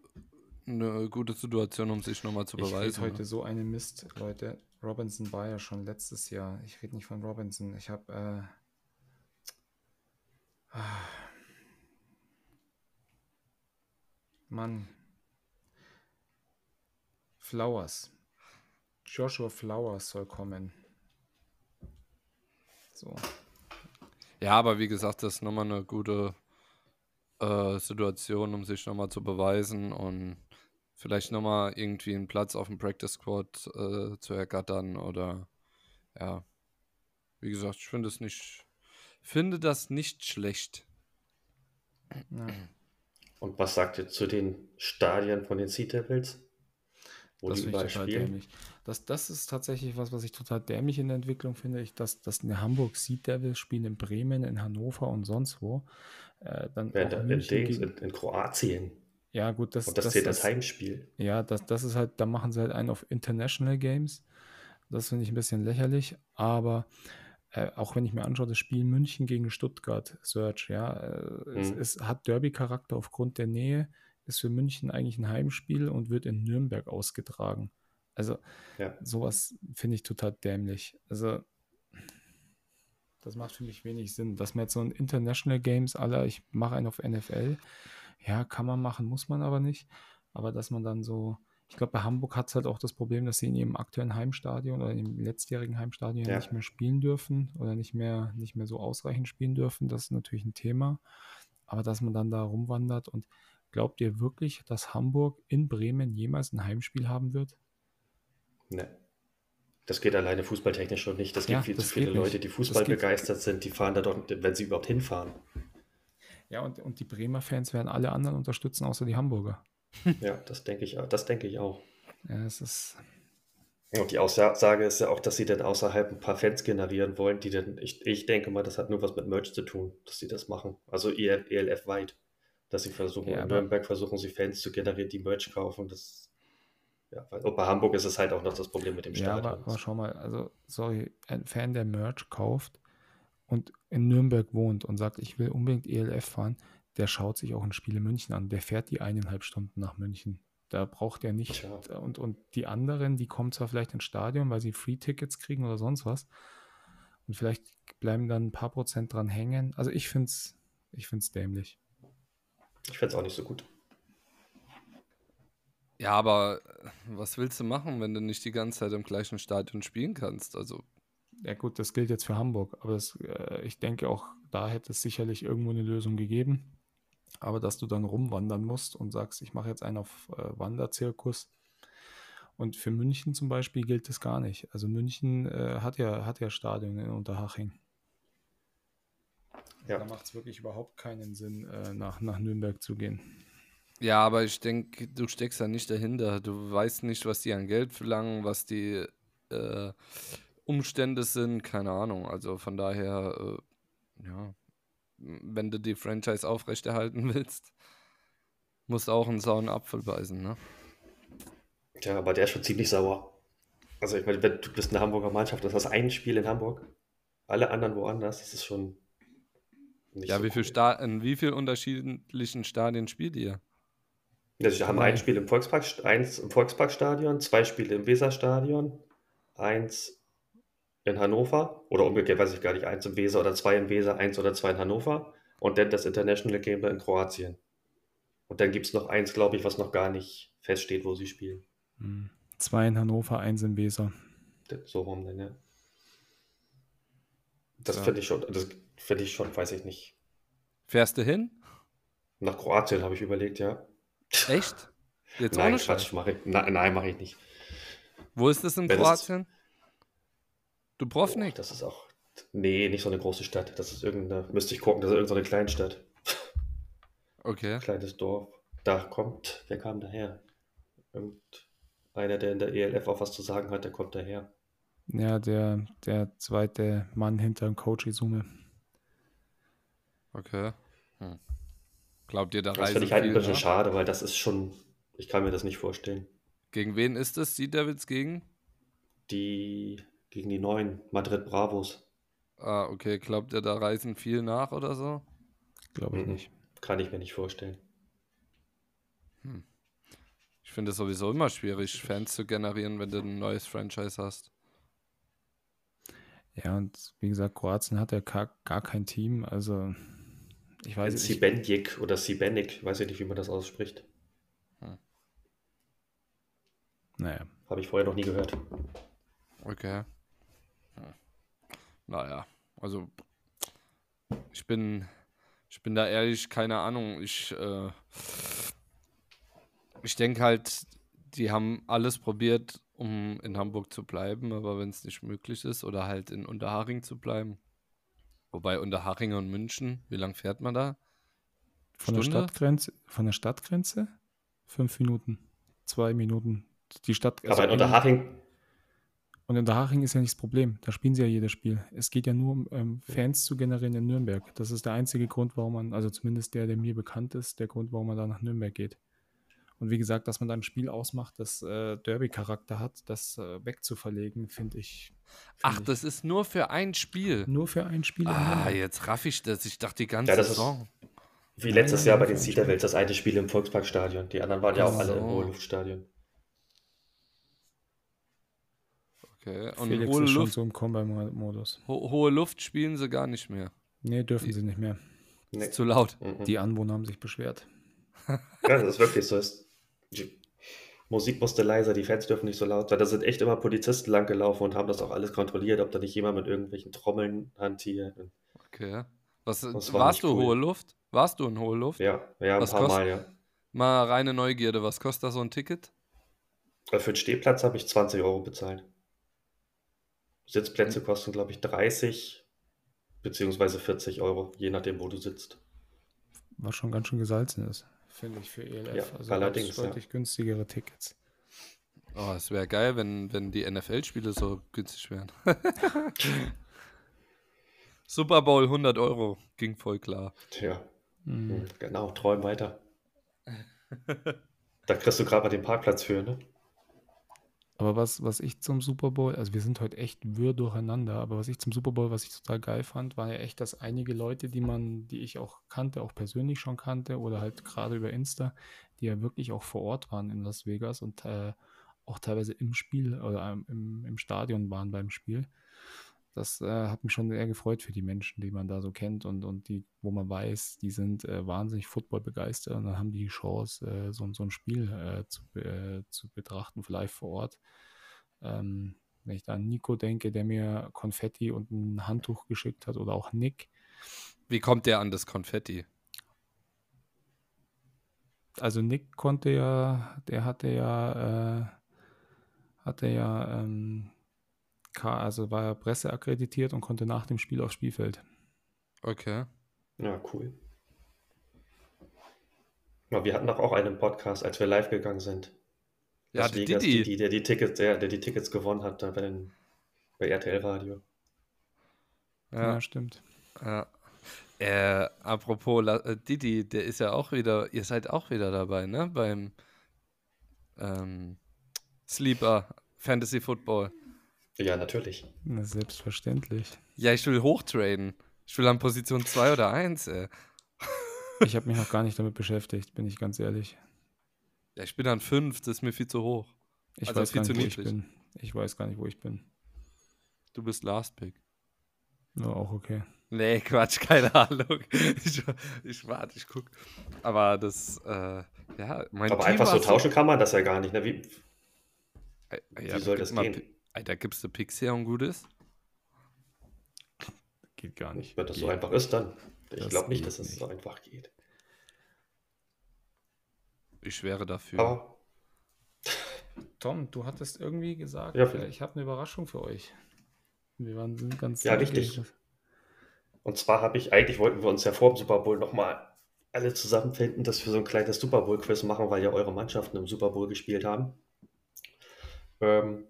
Speaker 3: eine gute Situation, um sich nochmal zu
Speaker 2: Ich
Speaker 3: beweisen.
Speaker 2: heute
Speaker 3: ne?
Speaker 2: so eine Mist, Leute. Robinson war ja schon letztes Jahr. Ich rede nicht von Robinson. Ich habe äh, ah. Mann. Flowers. Joshua Flowers soll kommen. So.
Speaker 3: Ja, aber wie gesagt, das ist nochmal eine gute äh, Situation, um sich nochmal zu beweisen und vielleicht nochmal irgendwie einen Platz auf dem Practice Squad äh, zu ergattern oder ja. Wie gesagt, ich finde es nicht, finde das nicht schlecht.
Speaker 2: Ja.
Speaker 4: Und was sagt ihr zu den Stadien von den Sea Devils?
Speaker 2: Wo das die ich total dämlich. Das, das ist tatsächlich was, was ich total dämlich in der Entwicklung finde. Ich, dass, dass in Hamburg Sea Devils spielen in Bremen, in Hannover und sonst wo. Äh, dann
Speaker 4: ja, in, in, in, Kroatien.
Speaker 2: Ja, gut, das,
Speaker 4: und das, das zählt als Heimspiel.
Speaker 2: Ja, das, das ist halt, da machen sie halt einen auf International Games. Das finde ich ein bisschen lächerlich, aber äh, auch wenn ich mir anschaue, das Spiel München gegen Stuttgart, Search, ja, äh, mhm. es, es, hat Derby-Charakter aufgrund der Nähe, ist für München eigentlich ein Heimspiel und wird in Nürnberg ausgetragen. Also ja. sowas finde ich total dämlich. Also das macht für mich wenig Sinn. Dass man jetzt so ein International Games aller, ich mache einen auf NFL, ja, kann man machen, muss man aber nicht. Aber dass man dann so, ich glaube, bei Hamburg hat es halt auch das Problem, dass sie in ihrem aktuellen Heimstadion oder im letztjährigen Heimstadion ja. nicht mehr spielen dürfen oder nicht mehr, nicht mehr so ausreichend spielen dürfen. Das ist natürlich ein Thema. Aber dass man dann da rumwandert und glaubt ihr wirklich, dass Hamburg in Bremen jemals ein Heimspiel haben wird?
Speaker 4: Nee. Das geht alleine fußballtechnisch schon nicht. Das gibt ja, viel zu viele Leute, die Fußball begeistert sind, die fahren da doch, wenn sie überhaupt hinfahren.
Speaker 2: Ja, und, und die Bremer Fans werden alle anderen unterstützen, außer die Hamburger.
Speaker 4: Ja, das denke ich, das denke ich auch.
Speaker 2: Ja, es ist.
Speaker 4: Und die Aussage ist ja auch, dass sie dann außerhalb ein paar Fans generieren wollen, die dann, ich, ich denke mal, das hat nur was mit Merch zu tun, dass sie das machen. Also ELF, ELF weit. Dass sie versuchen, ja, in Nürnberg versuchen sie Fans zu generieren, die Merch kaufen. Das, ja, weil, bei Hamburg ist es halt auch noch das Problem mit dem Stadion.
Speaker 2: Ja, aber, aber schau mal, also, sorry, ein Fan, der Merch kauft, und in Nürnberg wohnt und sagt, ich will unbedingt ELF fahren, der schaut sich auch ein Spiel in München an. Der fährt die eineinhalb Stunden nach München. Da braucht er nicht. Ja. Und, und die anderen, die kommen zwar vielleicht ins Stadion, weil sie Free-Tickets kriegen oder sonst was. Und vielleicht bleiben dann ein paar Prozent dran hängen. Also ich finde es ich find's dämlich.
Speaker 4: Ich finde es auch nicht so gut.
Speaker 3: Ja, aber was willst du machen, wenn du nicht die ganze Zeit im gleichen Stadion spielen kannst? Also
Speaker 2: ja gut, das gilt jetzt für Hamburg, aber das, äh, ich denke auch, da hätte es sicherlich irgendwo eine Lösung gegeben. Aber dass du dann rumwandern musst und sagst, ich mache jetzt einen auf äh, Wanderzirkus. Und für München zum Beispiel gilt das gar nicht. Also München äh, hat ja hat ja Stadion in Unterhaching. Ja. Da macht es wirklich überhaupt keinen Sinn, äh, nach, nach Nürnberg zu gehen.
Speaker 3: Ja, aber ich denke, du steckst da nicht dahinter. Du weißt nicht, was die an Geld verlangen, was die äh, Umstände sind, keine Ahnung. Also von daher, äh, ja, wenn du die Franchise aufrechterhalten willst, musst du auch einen sauren Apfel beißen, ne?
Speaker 4: Ja, aber der ist schon ziemlich sauer. Also ich meine, du bist eine Hamburger Mannschaft, das ist ein Spiel in Hamburg, alle anderen woanders, das ist schon
Speaker 3: nicht Ja, so wie viel cool. in wie vielen unterschiedlichen Stadien spielt ihr?
Speaker 4: Also wir haben ein Spiel im Volkspark, eins im Volksparkstadion, zwei Spiele im Weserstadion, eins in Hannover oder umgekehrt, weiß ich gar nicht, eins im Weser oder zwei im Weser, eins oder zwei in Hannover und dann das International Game in Kroatien. Und dann gibt es noch eins, glaube ich, was noch gar nicht feststeht, wo sie spielen.
Speaker 2: Hm. Zwei in Hannover, eins im Weser.
Speaker 4: So rum dann, ja. Das ja. finde ich schon, das finde ich schon, weiß ich nicht.
Speaker 3: Fährst du hin?
Speaker 4: Nach Kroatien habe ich überlegt, ja.
Speaker 3: Echt?
Speaker 4: Jetzt nein, Quatsch, mache ich, na, nein, mache ich nicht.
Speaker 3: Wo ist das in Wenn Kroatien? Dubrovnik?
Speaker 4: Oh, das ist auch. Nee, nicht so eine große Stadt. Das ist irgendeine. Müsste ich gucken, das ist irgendeine Kleinstadt.
Speaker 3: Okay.
Speaker 4: Kleines Dorf. Da kommt. Wer kam daher? Irgendeiner, der in der ELF auch was zu sagen hat, der kommt daher.
Speaker 2: Ja, der, der zweite Mann hinter dem Coach Izume.
Speaker 3: Okay. Hm. Glaubt ihr, da
Speaker 4: Das finde ich halt ein bisschen nach? schade, weil das ist schon. Ich kann mir das nicht vorstellen.
Speaker 3: Gegen wen ist es, die Devils gegen?
Speaker 4: Die gegen die neuen Madrid Bravos.
Speaker 3: Ah, okay. Glaubt ihr, da reisen viel nach oder so?
Speaker 2: Glaube ich mhm. nicht.
Speaker 4: Kann ich mir nicht vorstellen.
Speaker 3: Hm. Ich finde es sowieso immer schwierig, Fans zu generieren, wenn du ein neues Franchise hast.
Speaker 2: Ja, und wie gesagt, Kroatien hat ja gar, gar kein Team. Also, ich weiß nicht.
Speaker 4: Sibenjik oder Sibenik, weiß ich nicht, wie man das ausspricht. Hm.
Speaker 2: Naja.
Speaker 4: Habe ich vorher noch nie gehört.
Speaker 3: Okay. Naja, also ich bin, ich bin da ehrlich, keine Ahnung. Ich, äh, ich denke halt, die haben alles probiert, um in Hamburg zu bleiben, aber wenn es nicht möglich ist, oder halt in Unterhaching zu bleiben. Wobei Unterhaching und München, wie lang fährt man da?
Speaker 2: Von der? Stadtgrenze, von der Stadtgrenze? Fünf Minuten. Zwei Minuten. Die Stadt.
Speaker 4: Aber in
Speaker 2: eigentlich-
Speaker 4: Unterhaching,
Speaker 2: Und in Unterhaching ist ja nicht das Problem. Da spielen sie ja jedes Spiel. Es geht ja nur um ähm, Fans zu generieren in Nürnberg. Das ist der einzige Grund, warum man, also zumindest der, der mir bekannt ist, der Grund, warum man da nach Nürnberg geht. Und wie gesagt, dass man da ein Spiel ausmacht, das äh, Derby-Charakter hat, das äh, wegzuverlegen, finde ich. find
Speaker 3: Ach,
Speaker 2: ich
Speaker 3: das ist nur für ein Spiel.
Speaker 2: nur für ein Spiel.
Speaker 3: Ah, jetzt raff ich das. Ich dachte die ganze
Speaker 4: Ja, das ist-
Speaker 3: Saison.
Speaker 4: wie letztes Jahr bei den Cedar-Wels, das eine Spiel im Volksparkstadion. Die anderen waren ja auch
Speaker 3: Ach
Speaker 4: alle im
Speaker 3: so. Okay. Und
Speaker 2: Felix
Speaker 3: hohe
Speaker 2: ist schon
Speaker 3: Luft,
Speaker 2: so im Combat-Modus.
Speaker 3: ho hohe Luft spielen sie gar nicht mehr.
Speaker 2: Nee, dürfen sie nicht mehr.
Speaker 4: Nee.
Speaker 3: Ist zu laut.
Speaker 4: Mhm.
Speaker 2: Die Anwohner haben sich beschwert.
Speaker 4: Ja, das ist wirklich so. Ist, die Musik musste leiser, die Fans dürfen nicht so laut sein. Da sind echt immer Polizisten langgelaufen und haben das auch alles kontrolliert, ob da nicht jemand mit irgendwelchen Trommeln hantiert.
Speaker 3: Okay. Was,
Speaker 4: Das war
Speaker 3: warst du
Speaker 4: cool.
Speaker 3: hohe Luft? Warst du in hohe Luft?
Speaker 4: ja, ja, ein
Speaker 3: Was
Speaker 4: paar
Speaker 3: kostet-
Speaker 4: Mal, ja.
Speaker 3: Mal reine Neugierde. Was kostet da so ein Ticket?
Speaker 4: Äh, Für den Stehplatz habe ich 20 Euro bezahlt. Sitzplätze
Speaker 3: Hm.
Speaker 4: kosten, glaube ich, 30 beziehungsweise 40 Euro, je nachdem, wo du sitzt.
Speaker 2: Was schon ganz schön gesalzen ist, finde ich, für ELF.
Speaker 4: Ja,
Speaker 2: also
Speaker 4: allerdings,
Speaker 2: gab's
Speaker 4: ja.
Speaker 2: deutlich günstigere Tickets.
Speaker 3: Oh, es wäre geil, wenn, wenn die NFL-Spiele so günstig wären. Super Bowl 100 Euro. Ging voll klar.
Speaker 4: Tja,
Speaker 2: Mhm.
Speaker 4: hm, genau, träum weiter. Da kriegst du gerade mal den Parkplatz für, ne?
Speaker 2: Aber was, was ich zum Super Bowl, also wir sind heute echt wirr durcheinander, aber was ich zum Super Bowl, was ich total geil fand, war ja echt, dass einige Leute, die man, die ich auch kannte, auch persönlich schon kannte oder halt gerade über Insta, die ja wirklich auch vor Ort waren in Las Vegas und äh, auch teilweise im Spiel oder ähm, im, im Stadion waren beim Spiel. Das äh, hat mich schon sehr gefreut für die Menschen, die man da so kennt und, und die, wo man weiß, die sind äh, wahnsinnig Football begeistert und dann haben die die Chance, äh, so, so ein Spiel äh, zu, äh, zu betrachten, vielleicht vor Ort. Ähm, wenn ich da an Nico denke, der mir Konfetti und ein Handtuch geschickt hat oder auch Nick.
Speaker 3: Wie kommt der an das Konfetti?
Speaker 2: Also Nick konnte ja, der hatte ja, äh, hatte ja, ähm, also war ja Presse akkreditiert und konnte nach dem Spiel aufs Spielfeld.
Speaker 3: Okay.
Speaker 4: Ja, cool. Ja, wir hatten doch auch einen Podcast, als wir live gegangen sind.
Speaker 3: Ja, die
Speaker 4: Vegas,
Speaker 3: Didi.
Speaker 4: die, der, die Tickets, der, der die Tickets gewonnen hat, da bei, den, bei RTL Radio.
Speaker 2: Ja,
Speaker 3: Ja.
Speaker 2: stimmt.
Speaker 3: ja. Äh, apropos La äh, Didi, der ist ja auch wieder, ihr seid auch wieder dabei, ne? Beim ähm, Sleeper Fantasy Football.
Speaker 4: Ja, natürlich.
Speaker 2: Na, selbstverständlich.
Speaker 3: Ja, ich will hochtraden. Ich will an Position 2 oder 1, ey.
Speaker 2: Ich habe mich noch gar nicht damit beschäftigt, bin ich ganz ehrlich.
Speaker 3: Ja, ich bin an 5, das ist mir viel zu hoch.
Speaker 2: Ich
Speaker 3: Also
Speaker 2: weiß
Speaker 3: viel
Speaker 2: gar
Speaker 3: zu
Speaker 2: nicht, wo ich bin. Ich weiß gar nicht, wo ich bin.
Speaker 3: Du bist Last Pick.
Speaker 2: Nur auch okay.
Speaker 3: Nee, Quatsch, keine Ahnung. Ich, ich warte, ich guck. Aber das, äh, ja, mein
Speaker 4: Aber
Speaker 3: Team
Speaker 4: einfach so tauschen kann man das ja gar nicht. Ne? Wie,
Speaker 3: Äh,
Speaker 4: wie
Speaker 3: ja,
Speaker 4: soll das gehen?
Speaker 3: Alter, gibst du Picks her und gut ist?
Speaker 2: Geht gar nicht.
Speaker 4: Wenn das so
Speaker 2: Geht.
Speaker 4: einfach ist, dann. Ich
Speaker 2: Das
Speaker 4: glaube nicht, dass es
Speaker 2: nicht.
Speaker 4: so einfach geht.
Speaker 3: Ich wäre dafür.
Speaker 4: Aber
Speaker 2: Tom, du hattest irgendwie gesagt,
Speaker 4: Ja,
Speaker 2: äh, ich habe eine Überraschung für euch. Wir waren sind ganz
Speaker 4: Ja, richtig. Und zwar habe ich, eigentlich wollten wir uns ja vor dem Super Bowl nochmal alle zusammenfinden, dass wir so ein kleines Super Bowl-Quiz machen, weil ja eure Mannschaften im Super Bowl gespielt haben. Ähm,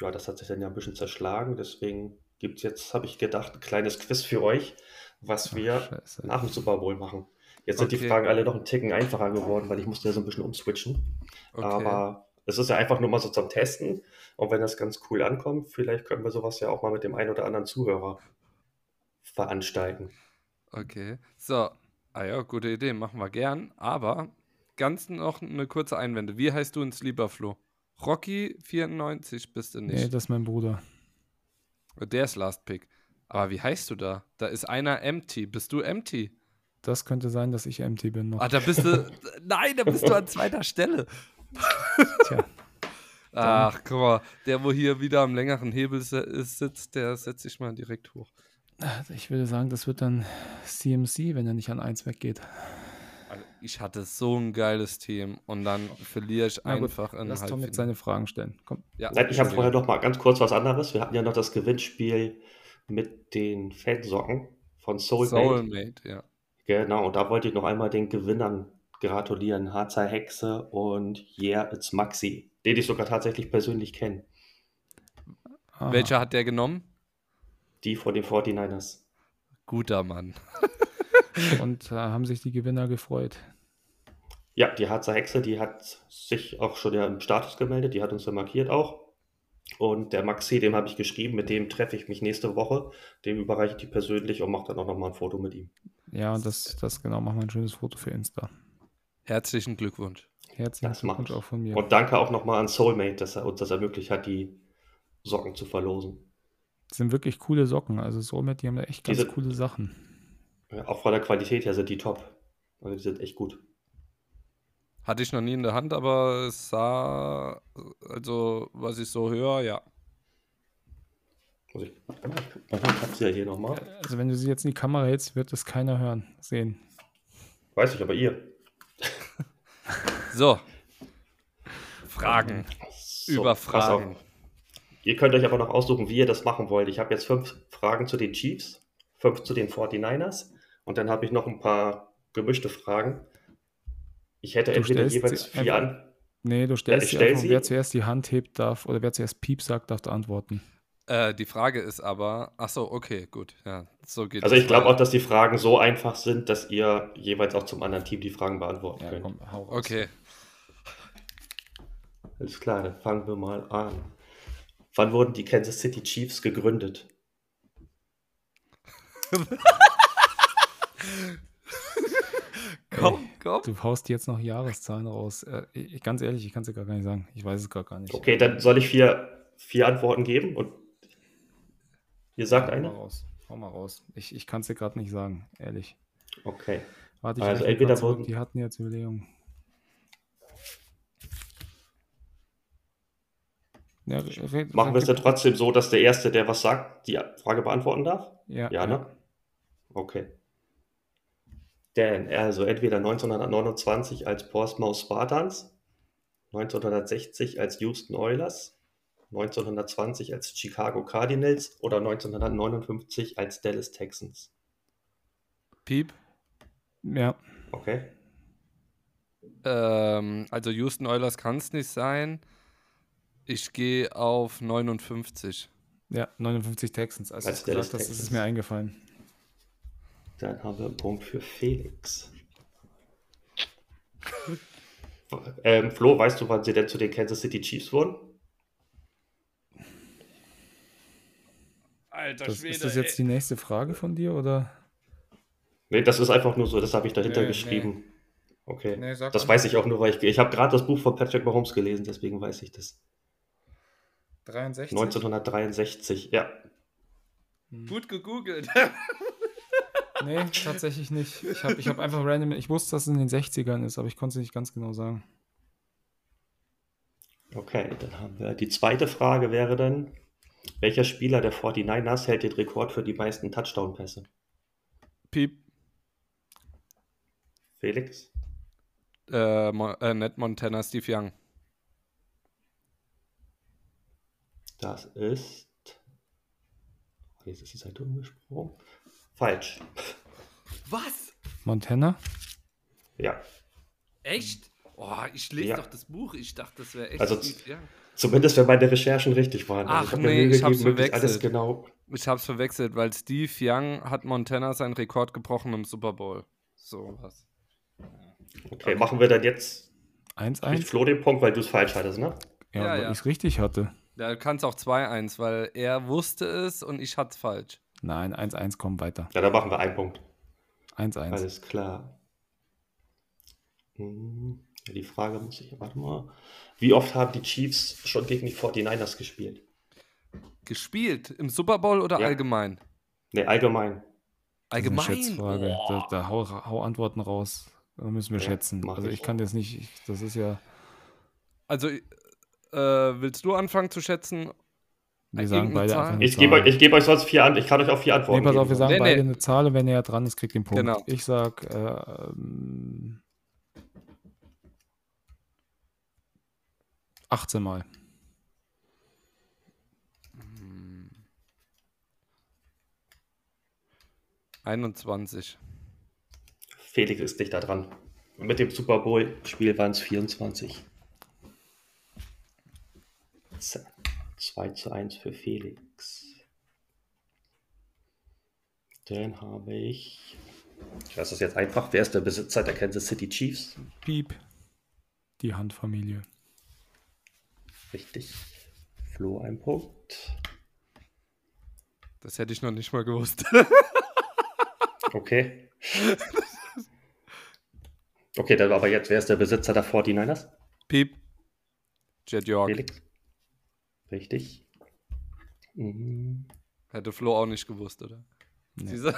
Speaker 4: ja, das hat sich dann ja ein bisschen zerschlagen, deswegen gibt es jetzt, habe ich gedacht, ein kleines Quiz für euch, was
Speaker 2: Ach,
Speaker 4: wir
Speaker 2: Scheiße.
Speaker 4: nach dem Super Bowl machen. Jetzt sind die
Speaker 3: Okay.
Speaker 4: Fragen alle noch einen Ticken einfacher geworden, weil ich musste ja so ein bisschen umswitchen.
Speaker 3: Okay.
Speaker 4: Aber es ist ja einfach nur mal so zum Testen. Und wenn das ganz cool ankommt, vielleicht können wir sowas ja auch mal mit dem einen oder anderen Zuhörer veranstalten.
Speaker 3: Okay. So. Ah ja, gute Idee, machen wir gern. Aber ganz noch eine kurze Einwende. Wie heißt du in Sleeperflow? Rocky94 bist du
Speaker 2: Nee,
Speaker 3: nicht.
Speaker 2: das ist mein Bruder.
Speaker 3: Der ist Last Pick. Aber wie heißt du da? Da ist einer Empty. Bist du Empty?
Speaker 2: Das könnte sein, dass ich MT bin noch.
Speaker 3: Ah, da bist du. Nein, da bist du an zweiter Stelle.
Speaker 2: Tja,
Speaker 3: Ach, guck mal, der, wo hier wieder am längeren Hebel si- sitzt, der setzt sich mal direkt hoch.
Speaker 2: Ich würde sagen, das wird dann CMC, wenn er nicht an 1 weggeht.
Speaker 3: Ich hatte so ein geiles Team und dann verliere ich
Speaker 2: Na gut,
Speaker 3: einfach in
Speaker 2: Lass Tom jetzt seine Fragen stellen. Komm.
Speaker 3: Ja,
Speaker 4: Nein, ich habe vorher noch mal ganz kurz was anderes. Wir hatten ja noch das Gewinnspiel mit den Fansocken von Soulmate.
Speaker 3: Soulmate, ja.
Speaker 4: Genau, und da wollte ich noch einmal den Gewinnern gratulieren. Harzer Hexe und Yeah, it's Maxi, den ich sogar tatsächlich persönlich kenne.
Speaker 3: Welcher hat der genommen?
Speaker 4: Die von den 49ers.
Speaker 3: Guter Mann.
Speaker 2: Und äh, haben sich die Gewinner gefreut.
Speaker 4: Ja, die Harzer Hexe, die hat sich auch schon ja im Status gemeldet, die hat uns ja markiert auch. Und der Maxi, dem habe ich geschrieben, mit dem treffe ich mich nächste Woche. Dem überreiche ich die persönlich und mache dann auch nochmal ein Foto mit ihm.
Speaker 2: Ja, und das, das genau, machen wir ein schönes Foto für Insta.
Speaker 3: Herzlichen Glückwunsch.
Speaker 2: Herzlichen
Speaker 4: Das macht.
Speaker 2: Glückwunsch auch von mir.
Speaker 4: Und danke auch nochmal an Soulmate, dass er uns das ermöglicht hat, die Socken zu verlosen.
Speaker 2: Das sind wirklich coole Socken. Also Soulmate, die haben da echt ganz
Speaker 4: Diese-
Speaker 2: coole Sachen.
Speaker 4: Ja, auch von der Qualität her sind die top. Also die sind echt gut.
Speaker 3: Hatte ich noch nie in der Hand, aber es sah, also was ich so höre, ja.
Speaker 4: Ich, sie ja hier nochmal.
Speaker 2: Also wenn du sie jetzt in die Kamera hältst, wird das keiner hören, sehen.
Speaker 4: Weiß ich, aber ihr.
Speaker 3: So. Fragen.
Speaker 4: So,
Speaker 3: Über. Fragen.
Speaker 4: Ihr könnt euch aber noch aussuchen, wie ihr das machen wollt. Ich habe jetzt fünf Fragen zu den Chiefs, fünf zu den 49ers und dann habe ich noch ein paar gemischte Fragen. Ich hätte
Speaker 2: Du
Speaker 4: entweder
Speaker 2: stellst
Speaker 4: jeweils vier
Speaker 2: einfach-
Speaker 4: an.
Speaker 2: Nee, du stellst
Speaker 4: stell
Speaker 2: einfach,
Speaker 4: sie.
Speaker 2: wer zuerst die Hand hebt darf oder wer zuerst Piep sagt, darf antworten.
Speaker 3: Äh, die Frage ist aber, ach so, okay, gut, ja, so geht
Speaker 4: Also ich glaube auch, dass die Fragen so einfach sind, dass ihr jeweils auch zum anderen Team die Fragen beantworten
Speaker 2: Ja,
Speaker 4: könnt.
Speaker 2: komm, hau raus.
Speaker 3: Okay,
Speaker 4: Alles klar, dann fangen wir mal an. Wann wurden die Kansas City Chiefs gegründet?
Speaker 3: komm, komm.
Speaker 2: Du haust jetzt noch Jahreszahlen raus. Äh, ich, ganz ehrlich, ich kann es dir gar nicht sagen. Ich weiß es gar, gar nicht.
Speaker 4: Okay, dann soll ich vier, vier Antworten geben und ihr sagt
Speaker 2: Hau mal
Speaker 4: eine?
Speaker 2: raus. Hau mal raus. Ich, ich kann es dir gerade nicht sagen, ehrlich.
Speaker 4: Okay.
Speaker 2: Warte, ich
Speaker 4: Also entweder wurden-
Speaker 2: Die hatten jetzt Überlegung. Ja, red,
Speaker 4: Machen wir es dann trotzdem so, dass der Erste, der was sagt, die Frage beantworten darf?
Speaker 2: Ja,
Speaker 4: Ja, ne? Okay. Dan, also entweder 1929 als Portsmouth Spartans, 1960 als Houston Oilers, 1920 als Chicago Cardinals oder 1959 als Dallas Texans.
Speaker 3: Piep.
Speaker 2: Ja,
Speaker 4: Okay.
Speaker 3: Ähm, also Houston Oilers kann es nicht sein. Ich gehe auf 59.
Speaker 2: ja, 59 Texans. Als,
Speaker 4: Als Dallas
Speaker 2: gesagt ist es
Speaker 4: Texans.
Speaker 2: mir eingefallen.
Speaker 4: Dann haben wir einen Punkt für Felix. ähm, Flo, weißt du, wann sie denn zu den Kansas City Chiefs wurden?
Speaker 3: Alter
Speaker 2: Das, ist das jetzt die nächste Frage von dir oder?
Speaker 4: Nee, das ist einfach nur so, das habe ich dahinter
Speaker 2: Nee,
Speaker 4: geschrieben. Okay.
Speaker 2: Nee,
Speaker 4: das weiß ich auch nur, weil ich, ich habe gerade das Buch von Patrick Mahomes gelesen, deswegen weiß ich das.
Speaker 2: 63?
Speaker 4: 1963, ja.
Speaker 3: Gut gegoogelt.
Speaker 2: Nee, tatsächlich nicht. Ich habe ich hab einfach random, ich wusste, dass es in den 60ern ist, aber ich konnte es nicht ganz genau sagen.
Speaker 4: Okay, dann haben wir die zweite Frage wäre dann, welcher Spieler der 49ers hält den Rekord für die meisten Touchdown-Pässe?
Speaker 3: Piep.
Speaker 4: Felix?
Speaker 3: Äh, äh, Ned Montana, Steve Young.
Speaker 4: Das ist. Oh, Jetzt ist die Seite umgesprungen. Falsch.
Speaker 3: Was?
Speaker 2: Montana?
Speaker 4: Ja.
Speaker 3: Echt? Oh, ich lese
Speaker 4: Ja.
Speaker 3: doch das Buch. Ich dachte, das wäre echt
Speaker 4: Also-
Speaker 3: Young.
Speaker 4: Zumindest wenn meine Recherchen richtig waren.
Speaker 3: Ach,
Speaker 4: hab mir
Speaker 3: nee,
Speaker 4: Mühe
Speaker 3: ich hab's
Speaker 4: gegeben, wirklich alles
Speaker 3: verwechselt.
Speaker 4: genau.
Speaker 3: Ich hab's verwechselt, weil Steve Young hat Montana seinen Rekord gebrochen im Super Bowl. So was.
Speaker 4: Okay, machen wir dann jetzt kriegt
Speaker 2: 1-1?
Speaker 4: Flo den Punkt, weil du es falsch hattest, ne?
Speaker 2: Ja,
Speaker 3: Ja,
Speaker 2: weil
Speaker 3: ja.
Speaker 2: ich es richtig hatte.
Speaker 3: Da kann es auch 2-1, weil er wusste es und ich hatte es falsch.
Speaker 2: Nein, 1-1, komm weiter.
Speaker 4: Ja, dann machen wir einen Punkt.
Speaker 2: 1-1.
Speaker 4: Alles klar. Hm, ja, die Frage muss ich, warte mal. Wie oft haben die Chiefs schon gegen die 49ers gespielt?
Speaker 3: Gespielt? Im Super Bowl oder
Speaker 4: Ja.
Speaker 3: allgemein?
Speaker 4: Ne, allgemein.
Speaker 2: Das ist eine
Speaker 3: Allgemein?
Speaker 2: Schätzfrage. Da,
Speaker 3: Boah.
Speaker 2: da hau, hau Antworten raus. Da müssen wir
Speaker 4: Ja,
Speaker 2: schätzen. Also
Speaker 4: ich.
Speaker 2: ich kann das nicht, ich, das ist ja.
Speaker 3: Also, Äh, willst du anfangen zu schätzen?
Speaker 2: Wir sagen beide
Speaker 3: Zahl?
Speaker 2: einfach eine
Speaker 4: Ich gebe euch, ich gebe euch sonst vier Antworten. Ich kann euch auch vier
Speaker 2: Nee,
Speaker 4: Antworten
Speaker 2: pass auf, wir
Speaker 4: geben.
Speaker 2: sagen
Speaker 3: Nee,
Speaker 2: beide
Speaker 3: nee.
Speaker 2: eine Zahl und wenn er dran ist, kriegt den Punkt.
Speaker 3: Genau.
Speaker 2: Ich sag äh, ähm, 18 Mal.
Speaker 3: Hm. 21.
Speaker 4: Felix ist dichter dran. Mit dem Super Bowl-Spiel waren es 24. Zack. 2 zu 1 für Felix. Dann habe ich. Ich weiß das jetzt einfach. Wer ist der Besitzer der Kansas City Chiefs?
Speaker 2: Piep. Die Handfamilie.
Speaker 4: Richtig. Flo ein Punkt.
Speaker 3: Das hätte ich noch nicht mal gewusst.
Speaker 4: Okay. Okay, dann aber jetzt, wer ist der Besitzer der 49ers?
Speaker 3: Piep. Jet York.
Speaker 4: Felix. Richtig. Mhm.
Speaker 3: Hätte Flo auch nicht gewusst, oder?
Speaker 2: Nee.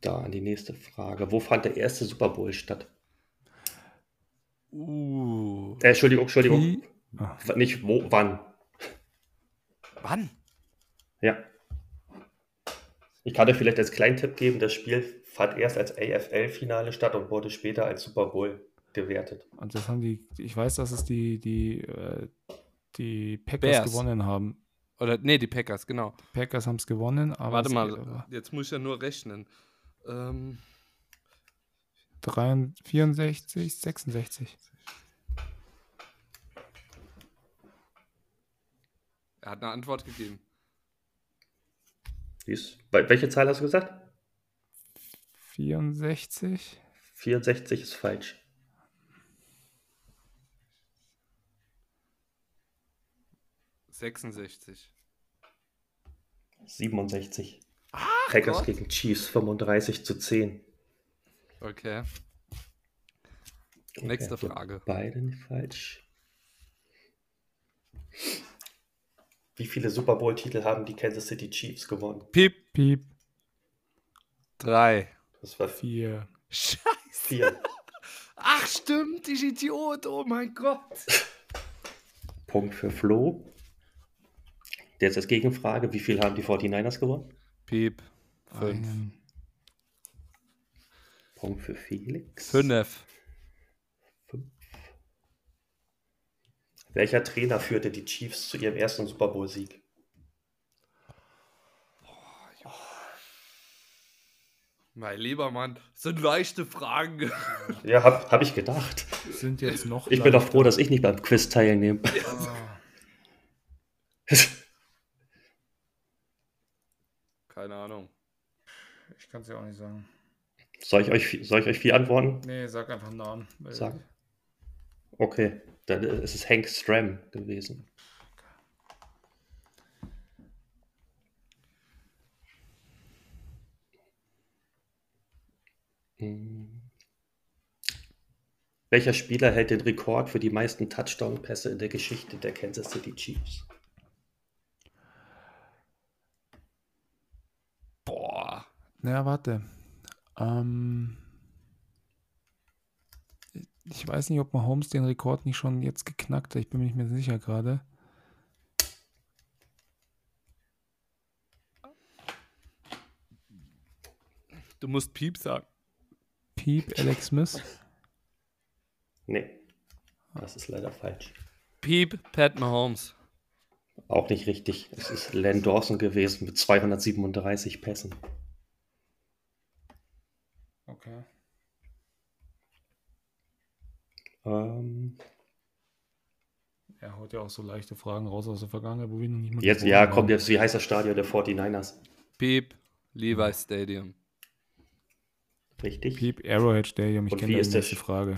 Speaker 4: Da an die nächste Frage. Wo fand der erste Super Bowl statt?
Speaker 3: Uh.
Speaker 4: Äh, Entschuldigung, Entschuldigung.
Speaker 2: Ah,
Speaker 4: Nicht wo, wann.
Speaker 3: Wann?
Speaker 4: Ja. Ich kann dir vielleicht als kleinen Tipp geben, das Spiel fand erst als AFL-Finale statt und wurde später als Super Bowl gewertet.
Speaker 2: Und das haben die, ich weiß, dass es die, die, äh, die Packers
Speaker 3: Bears.
Speaker 2: gewonnen haben.
Speaker 3: Oder, nee, die Packers, genau.
Speaker 2: Packers haben es gewonnen, aber
Speaker 3: Warte mal, jetzt muss ich ja nur rechnen. Ähm,
Speaker 2: 63, 64, 66.
Speaker 3: er hat eine Antwort gegeben.
Speaker 4: Bei- welche Zahl hast du gesagt?
Speaker 2: 64?
Speaker 4: 64 ist falsch.
Speaker 3: 66.
Speaker 4: 67. Packers
Speaker 3: Gott.
Speaker 4: gegen Chiefs 35 zu 10.
Speaker 3: Okay.
Speaker 4: Okay,
Speaker 3: Nächste Frage.
Speaker 4: Beide nicht falsch. Wie viele Super Bowl-Titel haben die Kansas City Chiefs gewonnen?
Speaker 3: Piep.
Speaker 2: Piep,
Speaker 3: Drei.
Speaker 4: Das war
Speaker 2: 4.
Speaker 3: Scheiße.
Speaker 4: vier.
Speaker 3: Ach, stimmt, ich Idiot. Oh mein Gott.
Speaker 4: Punkt für Flo. Jetzt als Gegenfrage, wie viel haben die 49ers gewonnen?
Speaker 3: Piep. Fünf.
Speaker 2: Einen.
Speaker 4: Punkt für Felix.
Speaker 3: Fünf.
Speaker 4: Fünf. Welcher Trainer führte die Chiefs zu ihrem ersten Super Bowl-Sieg?
Speaker 3: Mein lieber Mann, das sind leichte Fragen.
Speaker 4: Ja, hab, hab ich gedacht.
Speaker 2: Sind jetzt noch.
Speaker 4: Ich bin doch
Speaker 2: leichter.
Speaker 4: froh, dass ich nicht beim Quiz teilnehme.
Speaker 2: Ah,
Speaker 3: Keine Ahnung.
Speaker 2: ich kann es ja auch nicht sagen.
Speaker 4: Soll ich euch, soll ich euch vier antworten?
Speaker 2: Nee, sag einfach einen Namen.
Speaker 4: Sagen. Okay, dann ist es Hank Stram gewesen. Welcher Spieler hält den Rekord für die meisten Touchdown-Pässe in der Geschichte der Kansas City Chiefs?
Speaker 3: Boah.
Speaker 2: Na, warte. Ähm, ich weiß nicht, ob Mahomes den Rekord nicht schon jetzt geknackt hat. Ich bin mir nicht mehr sicher gerade.
Speaker 3: Du musst Piep sagen.
Speaker 2: Piep, Alex Smith.
Speaker 4: Nee, das ist leider falsch.
Speaker 3: Piep, Pat Mahomes.
Speaker 4: Auch nicht richtig. Es ist Len Dawson gewesen mit 237 Pässen.
Speaker 2: Okay.
Speaker 4: Ähm,
Speaker 2: Er haut ja auch so leichte Fragen raus aus der Vergangenheit, wo wir noch nicht mal
Speaker 4: jetzt, ja,
Speaker 2: haben.
Speaker 4: kommt jetzt, wie heißt das Stadion der 49ers?
Speaker 3: Piep, Levi Stadium.
Speaker 4: Richtig?
Speaker 2: Piep, Arrowhead Stadium. Ich
Speaker 4: Und
Speaker 2: kenne
Speaker 4: wie
Speaker 2: die
Speaker 4: ist das?
Speaker 2: nächste Frage.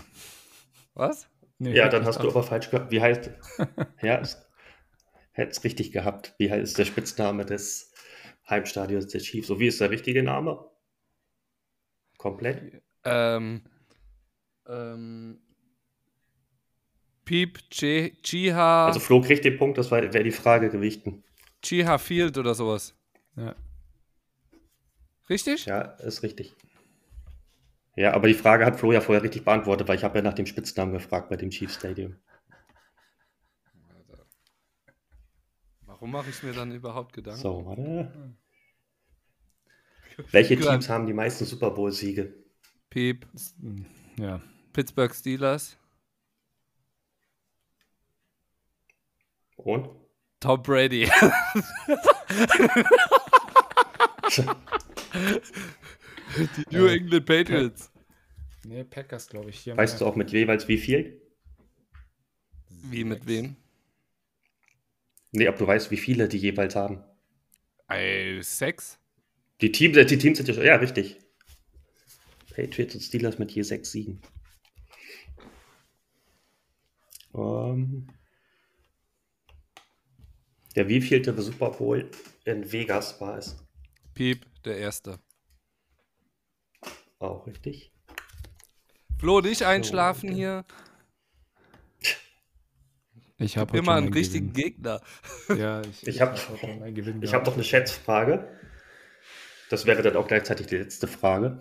Speaker 3: Was?
Speaker 2: Nee,
Speaker 4: Ja, dann hast du aber falsch gehabt. Wie heißt. ja, es hätte es richtig gehabt. Wie heißt der Spitzname des Heimstadions der Chiefs? So wie ist der richtige Name? Komplett?
Speaker 3: Ähm, ähm, Piep, Chi- Chiha,
Speaker 4: Also Flo kriegt den Punkt, das wäre die Frage gewichten.
Speaker 3: Chiha Field oder sowas.
Speaker 2: Ja.
Speaker 3: Richtig?
Speaker 4: Ja, ist richtig. Ja, aber die Frage hat Flo ja vorher richtig beantwortet, weil ich habe ja nach dem Spitznamen gefragt bei dem Chiefs Stadium.
Speaker 3: Warum mache ich mir dann überhaupt Gedanken?
Speaker 4: So, warte. Welche Teams haben die meisten Super Bowl-Siege?
Speaker 3: Piep,
Speaker 2: Ja.
Speaker 3: Pittsburgh Steelers,
Speaker 4: Und?
Speaker 3: Tom Brady. die New England Patriots.
Speaker 2: Nee, Packers, glaube ich. Hier
Speaker 4: Weißt du auch mit jeweils wie viel?
Speaker 3: Wie mit wem?
Speaker 4: Nee, ob du weißt, wie viele die jeweils haben.
Speaker 3: Ey, sechs?
Speaker 4: Die Teams, die Teams sind ja schon, ja, richtig. Patriots und Steelers mit je sechs Siegen. Ähm, der wievielte Super Bowl in Vegas war es?
Speaker 3: Piep, der erste.
Speaker 4: Auch richtig.
Speaker 3: Flo, nicht einschlafen
Speaker 4: okay.
Speaker 3: hier.
Speaker 2: Ich habe
Speaker 3: Immer einen richtigen Gegner.
Speaker 2: Ja, ich,
Speaker 4: Ich hab-
Speaker 2: hab Gewinn
Speaker 4: habe
Speaker 2: gehabt.
Speaker 4: noch eine Schätzfrage. Das wäre dann auch gleichzeitig die letzte Frage.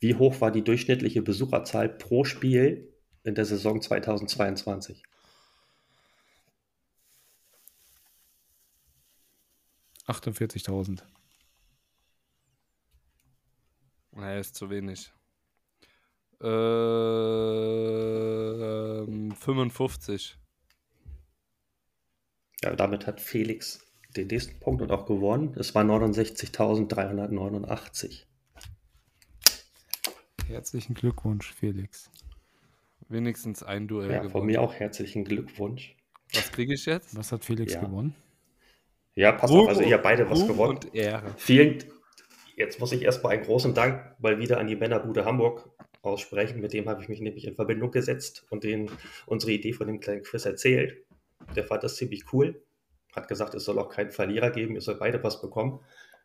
Speaker 4: Wie hoch war die durchschnittliche Besucherzahl pro Spiel in der Saison 2022?
Speaker 2: 48.000.
Speaker 3: Nee, ist zu wenig. Ähm, 55.
Speaker 4: Ja, damit hat Felix den nächsten Punkt und auch gewonnen. Es war 69.389.
Speaker 2: Herzlichen Glückwunsch, Felix.
Speaker 3: Wenigstens ein Duell
Speaker 4: Ja, von
Speaker 3: gewonnen.
Speaker 4: mir auch herzlichen Glückwunsch.
Speaker 3: Was kriege ich jetzt?
Speaker 2: Was hat Felix
Speaker 4: Ja.
Speaker 2: gewonnen?
Speaker 4: Ja, passt auf, also ihr beide was
Speaker 3: Ruhm
Speaker 4: gewonnen.
Speaker 3: und Ehre.
Speaker 4: Vielen, jetzt muss ich erstmal einen großen Dank mal wieder an die Männerbude Hamburg aussprechen. Mit dem habe ich mich nämlich in Verbindung gesetzt und denen unsere Idee von dem kleinen Quiz erzählt. Der fand das ziemlich cool. Hat gesagt, es soll auch keinen Verlierer geben, ihr sollt beide was bekommen.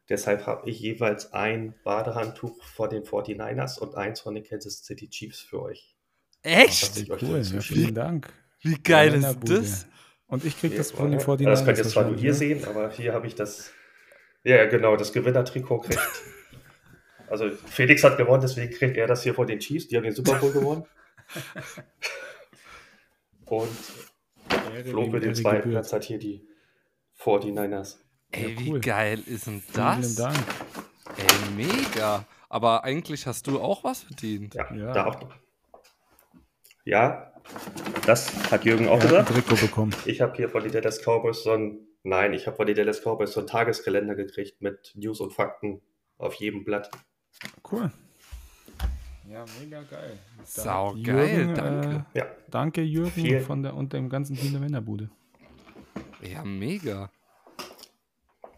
Speaker 4: Deshalb habe ich jeweils ein Badehandtuch von den 49ers und eins von den Kansas City Chiefs für euch.
Speaker 3: Echt?
Speaker 2: Cool,
Speaker 4: dazu
Speaker 2: ja, vielen Dank.
Speaker 3: Wie geil ist das?
Speaker 2: Und ich krieg das von den 49ers.
Speaker 4: Das könnt ihr zwar nur hier
Speaker 2: ne?
Speaker 4: sehen, aber hier habe ich das. Ja, genau, das Gewinnertrikot kriegt. Also Felix hat gewonnen, deswegen kriegt er das hier von den Chiefs. Die haben den Super Bowl gewonnen. Und Flo für den zweiten. Platz hat hier die 49ers.
Speaker 3: Ey,
Speaker 2: Ja,
Speaker 3: wie
Speaker 2: cool.
Speaker 3: geil ist denn
Speaker 2: Vielen
Speaker 3: das?
Speaker 2: Dank.
Speaker 3: Ey, mega. Aber eigentlich hast du auch was verdient.
Speaker 4: Ja,
Speaker 2: Ja.
Speaker 4: da auch. Ja, das hat Jürgen auch
Speaker 2: Er ein
Speaker 4: gesagt.
Speaker 2: Trikot bekommen.
Speaker 4: Ich habe hier von den Dallas Cowboys so ein, nein, ich habe von den Dallas Cowboys so einen Tageskalender gekriegt mit News und Fakten auf jedem Blatt.
Speaker 2: Cool. Ja, mega geil.
Speaker 3: Sau
Speaker 2: hat
Speaker 3: geil, danke.
Speaker 2: Äh,
Speaker 4: Ja,
Speaker 2: danke, Jürgen,
Speaker 4: Vielen-
Speaker 2: von der, und dem ganzen Team der Männerbude.
Speaker 3: Ja, mega.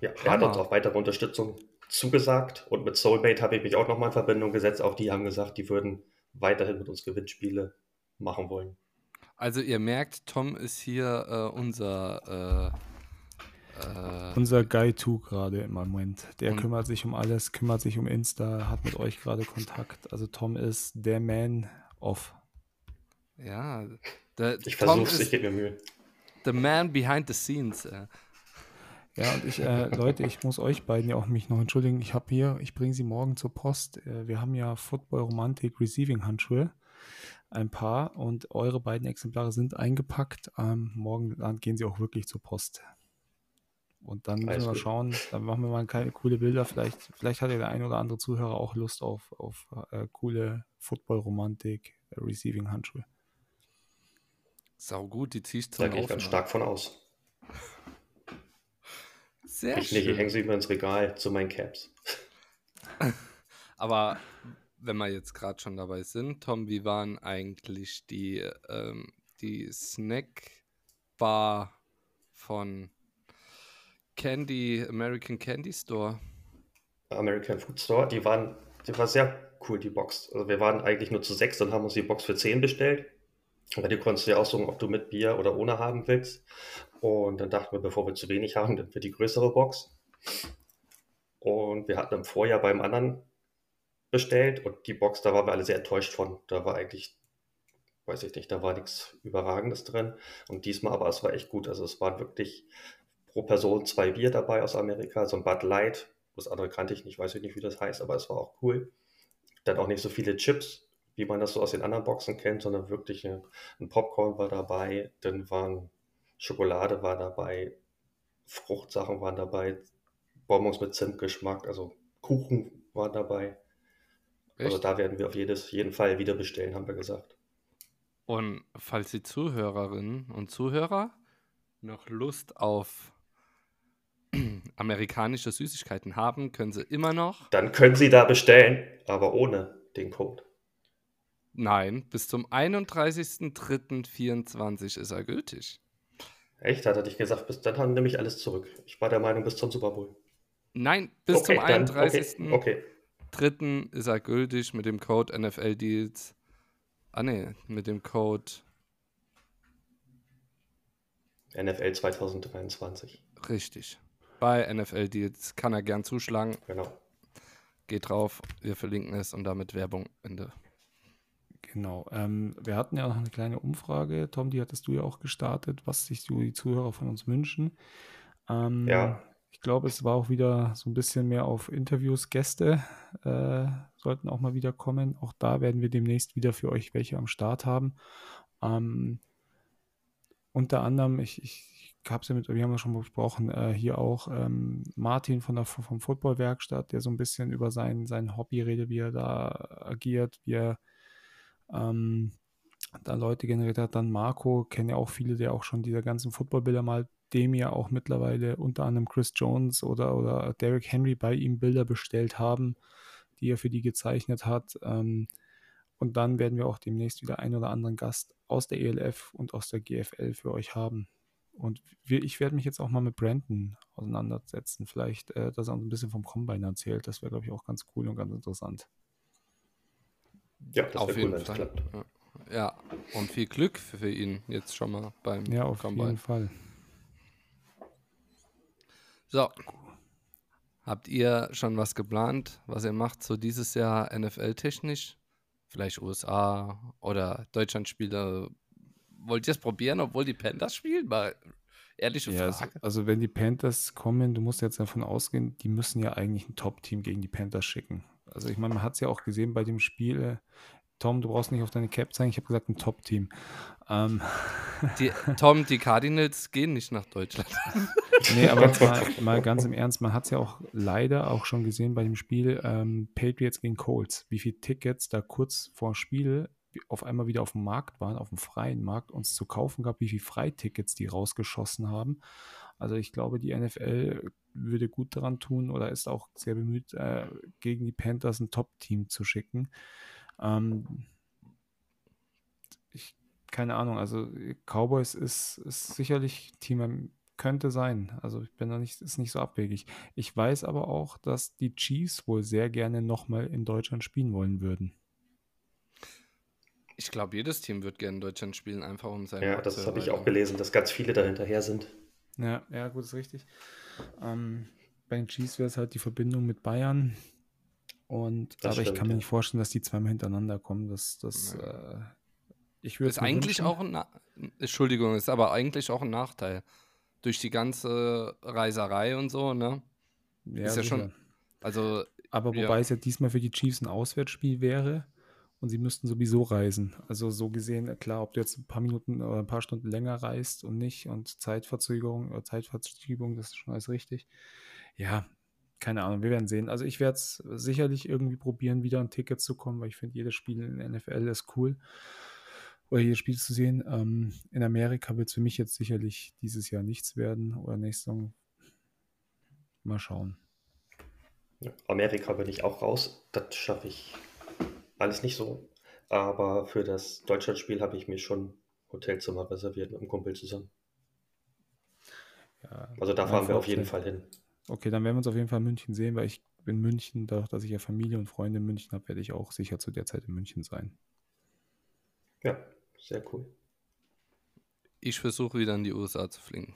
Speaker 4: Ja, er hat uns auch weitere Unterstützung zugesagt und mit Soulmate habe ich mich auch nochmal in Verbindung gesetzt. Auch die haben gesagt, die würden weiterhin mit uns Gewinnspiele machen wollen.
Speaker 3: Also ihr merkt, Tom ist hier äh, unser äh, äh,
Speaker 2: Unser Guy 2 gerade im Moment. Der kümmert sich um alles, kümmert sich um Insta, hat mit euch gerade Kontakt. Also Tom ist der Man of.
Speaker 3: ja, der,
Speaker 4: Ich versuche es, ich
Speaker 3: ist
Speaker 4: gebe mir Mühe.
Speaker 3: The man behind the scenes. Äh.
Speaker 2: Ja, und ich, äh, Leute, ich muss euch beiden ja auch mich noch entschuldigen. Ich habe hier, ich bringe sie morgen zur Post. Äh, wir haben ja Football Romantik Receiving Handschuhe. Ein paar und eure beiden Exemplare sind eingepackt. Ähm, morgen dann gehen sie auch wirklich zur Post. Und dann müssen
Speaker 4: Alles
Speaker 2: wir
Speaker 4: gut.
Speaker 2: schauen, dann machen wir mal keine coole Bilder. Vielleicht, vielleicht hat ja der ein oder andere Zuhörer auch Lust auf, auf äh, coole Football-Romantik äh, Receiving Handschuhe.
Speaker 3: Sau gut, die ziehst
Speaker 4: Da
Speaker 3: zum
Speaker 4: gehe ich ganz stark von aus.
Speaker 3: Sehr
Speaker 4: Ich nicht, ich
Speaker 3: schön.
Speaker 4: hänge sie mir ins Regal zu meinen Caps.
Speaker 3: Aber wenn wir jetzt gerade schon dabei sind, Tom, wie waren eigentlich die, ähm, die Snackbar von Candy, American Candy Store?
Speaker 4: American Food Store, die waren, die war sehr cool, die Box. Also wir waren eigentlich nur zu sechs und haben uns die Box für zehn bestellt. Aber die konntest du ja aussuchen, ob du mit Bier oder ohne haben willst. Und dann dachten wir, bevor wir zu wenig haben, dann wird die größere Box. Und wir hatten im Vorjahr beim anderen bestellt und die Box, da waren wir alle sehr enttäuscht von. Da war eigentlich, weiß ich nicht, da war nichts Überragendes drin. Und diesmal aber, es war echt gut. Also es waren wirklich pro Person zwei Bier dabei aus Amerika, so ein Bud Light. Das andere kannte ich nicht, weiß ich nicht, wie das heißt, aber es war auch cool. Dann auch nicht so viele Chips, wie man das so aus den anderen Boxen kennt, sondern wirklich ein Popcorn war dabei, dann waren Schokolade war dabei, Fruchtsachen waren dabei, Bonbons mit Zimtgeschmack, also Kuchen war dabei. Also Echt? Also da werden wir auf jedes, jeden Fall wieder bestellen, haben wir gesagt.
Speaker 3: Und falls die Zuhörerinnen und Zuhörer noch Lust auf amerikanische Süßigkeiten haben, können sie immer noch.
Speaker 4: Dann können sie da bestellen, aber ohne den Code.
Speaker 3: Nein, bis zum 31.03.24 ist er gültig.
Speaker 4: Echt? Hat er dich gesagt, bis dann haben nämlich alles zurück. Ich war der Meinung, bis zum Super Bowl.
Speaker 3: Nein, bis okay, zum 31.03. Okay, okay. ist er gültig mit dem Code NFL Deals. Ah ne, mit dem Code
Speaker 4: NFL 2023.
Speaker 3: Richtig. Bei NFL Deals kann er gern zuschlagen.
Speaker 4: Genau.
Speaker 3: Geht drauf, wir verlinken es und damit Werbung Ende.
Speaker 2: Genau. Ähm, wir hatten ja noch eine kleine Umfrage. Tom, die hattest du ja auch gestartet, was sich die Zuhörer von uns wünschen. Ähm,
Speaker 4: ja.
Speaker 2: Ich glaube, es war auch wieder so ein bisschen mehr auf Interviews. Gäste äh, sollten auch mal wieder kommen. Auch da werden wir demnächst wieder für euch welche am Start haben. Ähm, unter anderem, ich, ich habe es ja mit, wir haben ja schon besprochen, äh, hier auch ähm, Martin von der vom Footballwerkstatt, der so ein bisschen über sein, sein Hobby redet, wie er da agiert, wie er ähm, da Leute generiert hat. Dann Marco, kennen ja auch viele, der auch schon diese ganzen Footballbilder mal, dem ja auch mittlerweile unter anderem Chris Jones oder, oder Derrick Henry bei ihm Bilder bestellt haben, die er für die gezeichnet hat. Ähm, und dann werden wir auch demnächst wieder einen oder anderen Gast aus der ELF und aus der GFL für euch haben. Und wir, ich werde mich jetzt auch mal mit Brandon auseinandersetzen. Vielleicht, äh, dass er uns ein bisschen vom Combine erzählt. Das wäre, glaube ich, auch ganz cool und ganz interessant.
Speaker 3: Ja, das auf jeden cool, Fall. Klappt. Ja, und viel Glück für ihn jetzt schon mal beim
Speaker 2: Ja, auf Combine. jeden Fall.
Speaker 3: So. Habt ihr schon was geplant, was ihr macht, so dieses Jahr NFL-technisch? Vielleicht USA oder Deutschland-Spiele? Wollt ihr es probieren, obwohl die Panthers spielen? Mal ehrliche
Speaker 2: ja,
Speaker 3: Frage.
Speaker 2: Also, also, wenn die Panthers kommen, du musst jetzt davon ausgehen, die müssen ja eigentlich ein Top-Team gegen die Panthers schicken. Also ich meine, man hat es ja auch gesehen bei dem Spiel. Äh, Tom, du brauchst nicht auf deine Cap zeigen. Ich habe gesagt, ein Top-Team. Ähm.
Speaker 3: Tom, die Cardinals gehen nicht nach Deutschland.
Speaker 2: nee, aber mal, mal, ganz im Ernst, man hat es ja auch leider auch schon gesehen bei dem Spiel ähm, Patriots gegen Colts, wie viele Tickets da kurz vor Spiel auf einmal wieder auf dem Markt waren, auf dem freien Markt, uns zu kaufen gab, wie viele Freitickets die rausgeschossen haben. Also ich glaube, die NFL würde gut daran tun oder ist auch sehr bemüht, äh, gegen die Panthers ein Top-Team zu schicken. Ähm, ich, keine Ahnung, also Cowboys ist, ist sicherlich Team, könnte sein. Also ich bin da nicht, ist nicht so abwegig. Ich weiß aber auch, dass die Chiefs wohl sehr gerne nochmal in Deutschland spielen wollen würden.
Speaker 3: Ich glaube, jedes Team wird gerne in Deutschland spielen, einfach um sein.
Speaker 4: Ja, das habe ich auch gelesen, dass ganz viele da hinterher sind.
Speaker 2: Ja, ja, gut, ist richtig. Ähm, bei den Chiefs wäre es halt die Verbindung mit Bayern. Und das aber stimmt, ich kann mir ja. nicht vorstellen, dass die zweimal hintereinander kommen. Das, das, ja. äh,
Speaker 3: ich würde. Ist eigentlich wünschen. auch ein, Na Entschuldigung, ist aber eigentlich auch ein Nachteil. Durch die ganze Reiserei und so, ne? Ja, ist ja schon. Also.
Speaker 2: Aber wobei ja. es ja diesmal für die Chiefs ein Auswärtsspiel wäre und sie müssten sowieso reisen. Also so gesehen, klar, ob du jetzt ein paar Minuten oder ein paar Stunden länger reist und nicht und Zeitverzögerung oder Zeitverschiebung, das ist schon alles richtig. Ja, keine Ahnung, wir werden sehen. Also ich werde es sicherlich irgendwie probieren, wieder ein Ticket zu kommen, weil ich finde, jedes Spiel in der NFL ist cool. Oder jedes Spiel zu sehen. Ähm, in Amerika wird es für mich jetzt sicherlich dieses Jahr nichts werden oder nächstes Jahr. Mal schauen.
Speaker 4: Amerika bin ich auch raus. Das schaffe ich alles nicht so. Aber für das Deutschlandspiel habe ich mir schon Hotelzimmer reserviert mit einem Kumpel zusammen. Ja, also da fahren wir auf jeden Fall hin.
Speaker 2: Okay, dann werden wir uns auf jeden Fall in München sehen, weil ich in München, dadurch, dass ich ja Familie und Freunde in München habe, werde ich auch sicher zu der Zeit in München sein.
Speaker 4: Ja, sehr cool.
Speaker 3: Ich versuche wieder in die USA zu fliegen.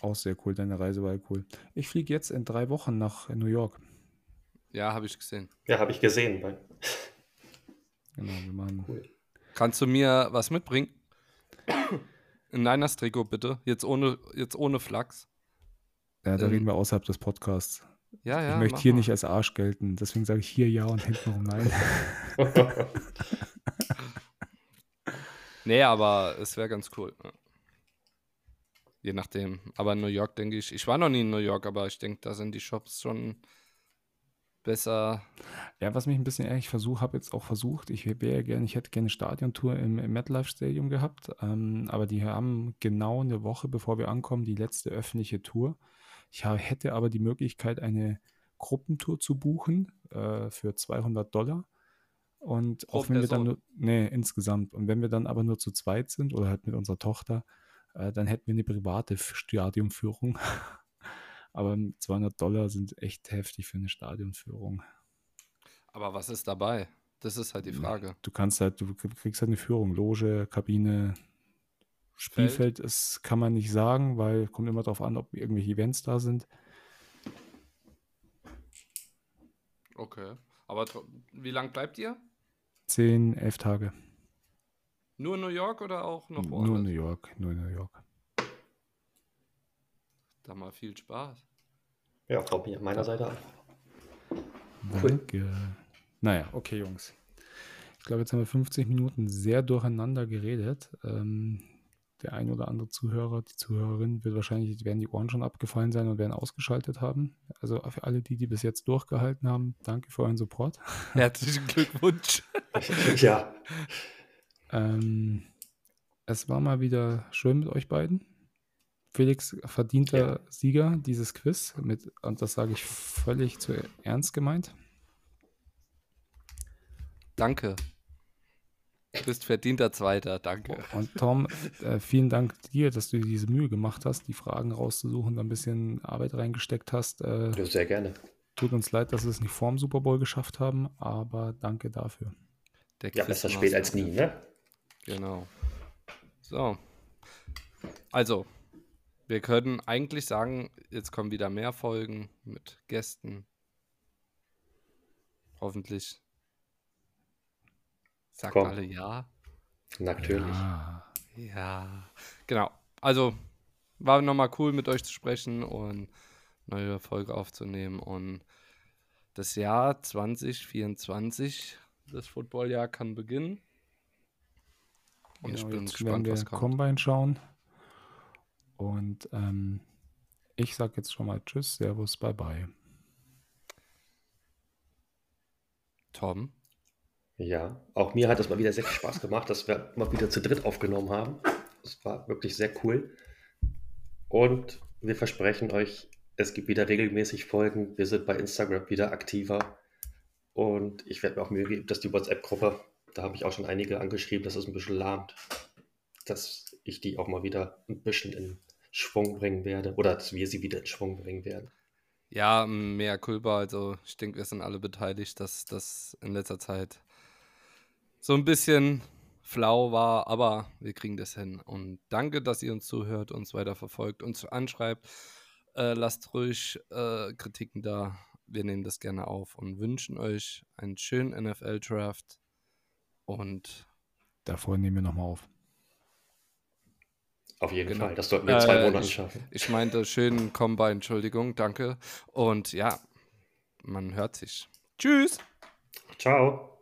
Speaker 2: Auch sehr cool, deine Reise war cool. Ich fliege jetzt in drei Wochen nach New York.
Speaker 3: Ja, habe ich gesehen.
Speaker 4: Ja, habe ich gesehen.
Speaker 2: Genau, wir machen. Cool.
Speaker 3: Kannst du mir was mitbringen? Ein Niners-Trikot bitte. Jetzt ohne, jetzt ohne Flachs.
Speaker 2: Ja, da ähm, reden wir außerhalb des Podcasts.
Speaker 3: Ja, ja.
Speaker 2: ich möchte hier
Speaker 3: mal.
Speaker 2: nicht als Arsch gelten, deswegen sage ich hier ja und hintenrum nein.
Speaker 3: Nee, aber es wäre ganz cool. Je nachdem. Aber in New York denke ich, ich war noch nie in New York, aber ich denke, da sind die Shops schon besser.
Speaker 2: Ja, was mich ein bisschen ehrlich versucht, habe jetzt auch versucht, ich wäre gerne, ich hätte gerne eine Stadiontour im, im MetLife Stadium gehabt, ähm, aber die haben genau eine Woche, bevor wir ankommen, die letzte öffentliche Tour. Ich ha- hätte aber die Möglichkeit, eine Gruppentour zu buchen äh, für 200 Dollar. Und auch wenn wir dann nur, nee, insgesamt. Und wenn wir dann aber nur zu zweit sind oder halt mit unserer Tochter, äh, dann hätten wir eine private Stadionführung. aber 200 Dollar sind echt heftig für eine Stadionführung.
Speaker 3: Aber was ist dabei? Das ist halt die Frage.
Speaker 2: Du kannst halt, du kriegst halt eine Führung, Loge, Kabine, Spielfeld, ist, kann man nicht sagen, weil kommt immer darauf an, ob irgendwelche Events da sind.
Speaker 3: Okay. Aber wie lang bleibt ihr?
Speaker 2: Zehn, elf Tage.
Speaker 3: Nur New York oder auch noch
Speaker 2: Nur
Speaker 3: woanders?
Speaker 2: New York, nur New York.
Speaker 3: Da mal viel Spaß.
Speaker 4: Ja, von mir- meiner Seite auch. Cool.
Speaker 2: Danke. Naja, okay, Jungs. Ich glaube, jetzt haben wir 50 Minuten sehr durcheinander geredet. Ähm, der ein oder andere Zuhörer, die Zuhörerin wird wahrscheinlich, werden die Ohren schon abgefallen sein und werden ausgeschaltet haben. Also für alle die, die bis jetzt durchgehalten haben, danke für euren Support.
Speaker 3: Herzlichen Glückwunsch.
Speaker 4: ja,
Speaker 2: Ähm, es war mal wieder schön mit euch beiden. Felix, verdienter Sieger dieses Quiz. Mit, und das sage ich völlig zu ernst gemeint.
Speaker 3: Danke. Du bist verdienter Zweiter. Danke.
Speaker 2: Und Tom, äh, vielen Dank dir, dass du dir diese Mühe gemacht hast, die Fragen rauszusuchen, da ein bisschen Arbeit reingesteckt hast. Äh,
Speaker 4: ja, sehr gerne.
Speaker 2: tut uns leid, dass wir es nicht vorm Super Bowl geschafft haben, aber danke dafür.
Speaker 3: Der
Speaker 4: Ja, besser spät als nie, ne?
Speaker 3: Genau. So. Also, wir können eigentlich sagen, jetzt kommen wieder mehr Folgen mit Gästen. Hoffentlich. Sagt
Speaker 4: Komm.
Speaker 3: alle ja.
Speaker 4: Natürlich.
Speaker 2: Ja.
Speaker 3: Ja. Genau. Also, war nochmal cool mit euch zu sprechen und neue Folge aufzunehmen. Und das Jahr 2024, das Footballjahr kann beginnen. Und ich
Speaker 2: Genau,
Speaker 3: bin
Speaker 2: jetzt
Speaker 3: gespannt,
Speaker 2: wir
Speaker 3: was kommt.
Speaker 2: Combine schauen. Und ähm, ich sage jetzt schon mal Tschüss, Servus, bye bye.
Speaker 3: Tom.
Speaker 4: Ja, auch mir hat es mal wieder sehr viel Spaß gemacht, dass wir mal wieder zu dritt aufgenommen haben. Es war wirklich sehr cool. Und wir versprechen euch, es gibt wieder regelmäßig Folgen. Wir sind bei Instagram wieder aktiver. Und ich werde mir auch Mühe geben, dass die WhatsApp-Gruppe, da habe ich auch schon einige angeschrieben, dass es ein bisschen lahmt, dass ich die auch mal wieder ein bisschen in Schwung bringen werde. Oder dass wir sie wieder in Schwung bringen werden.
Speaker 3: Ja, mehr Culpa. Also, ich denke, wir sind alle beteiligt, dass das in letzter Zeit so ein bisschen flau war, aber wir kriegen das hin. Und danke, dass ihr uns zuhört, uns weiter verfolgt, uns anschreibt. Äh, lasst ruhig äh, Kritiken da. Wir nehmen das gerne auf und wünschen euch einen schönen NFL-Draft. Und
Speaker 2: Davor nehmen wir nochmal auf.
Speaker 4: Auf jeden
Speaker 3: Genau.
Speaker 4: Fall. Das sollten wir in zwei
Speaker 3: Äh,
Speaker 4: Monaten
Speaker 3: ich-
Speaker 4: schaffen.
Speaker 3: ich meinte schönen Combine, Entschuldigung, danke. Und ja, man hört sich. Tschüss!
Speaker 4: Ciao.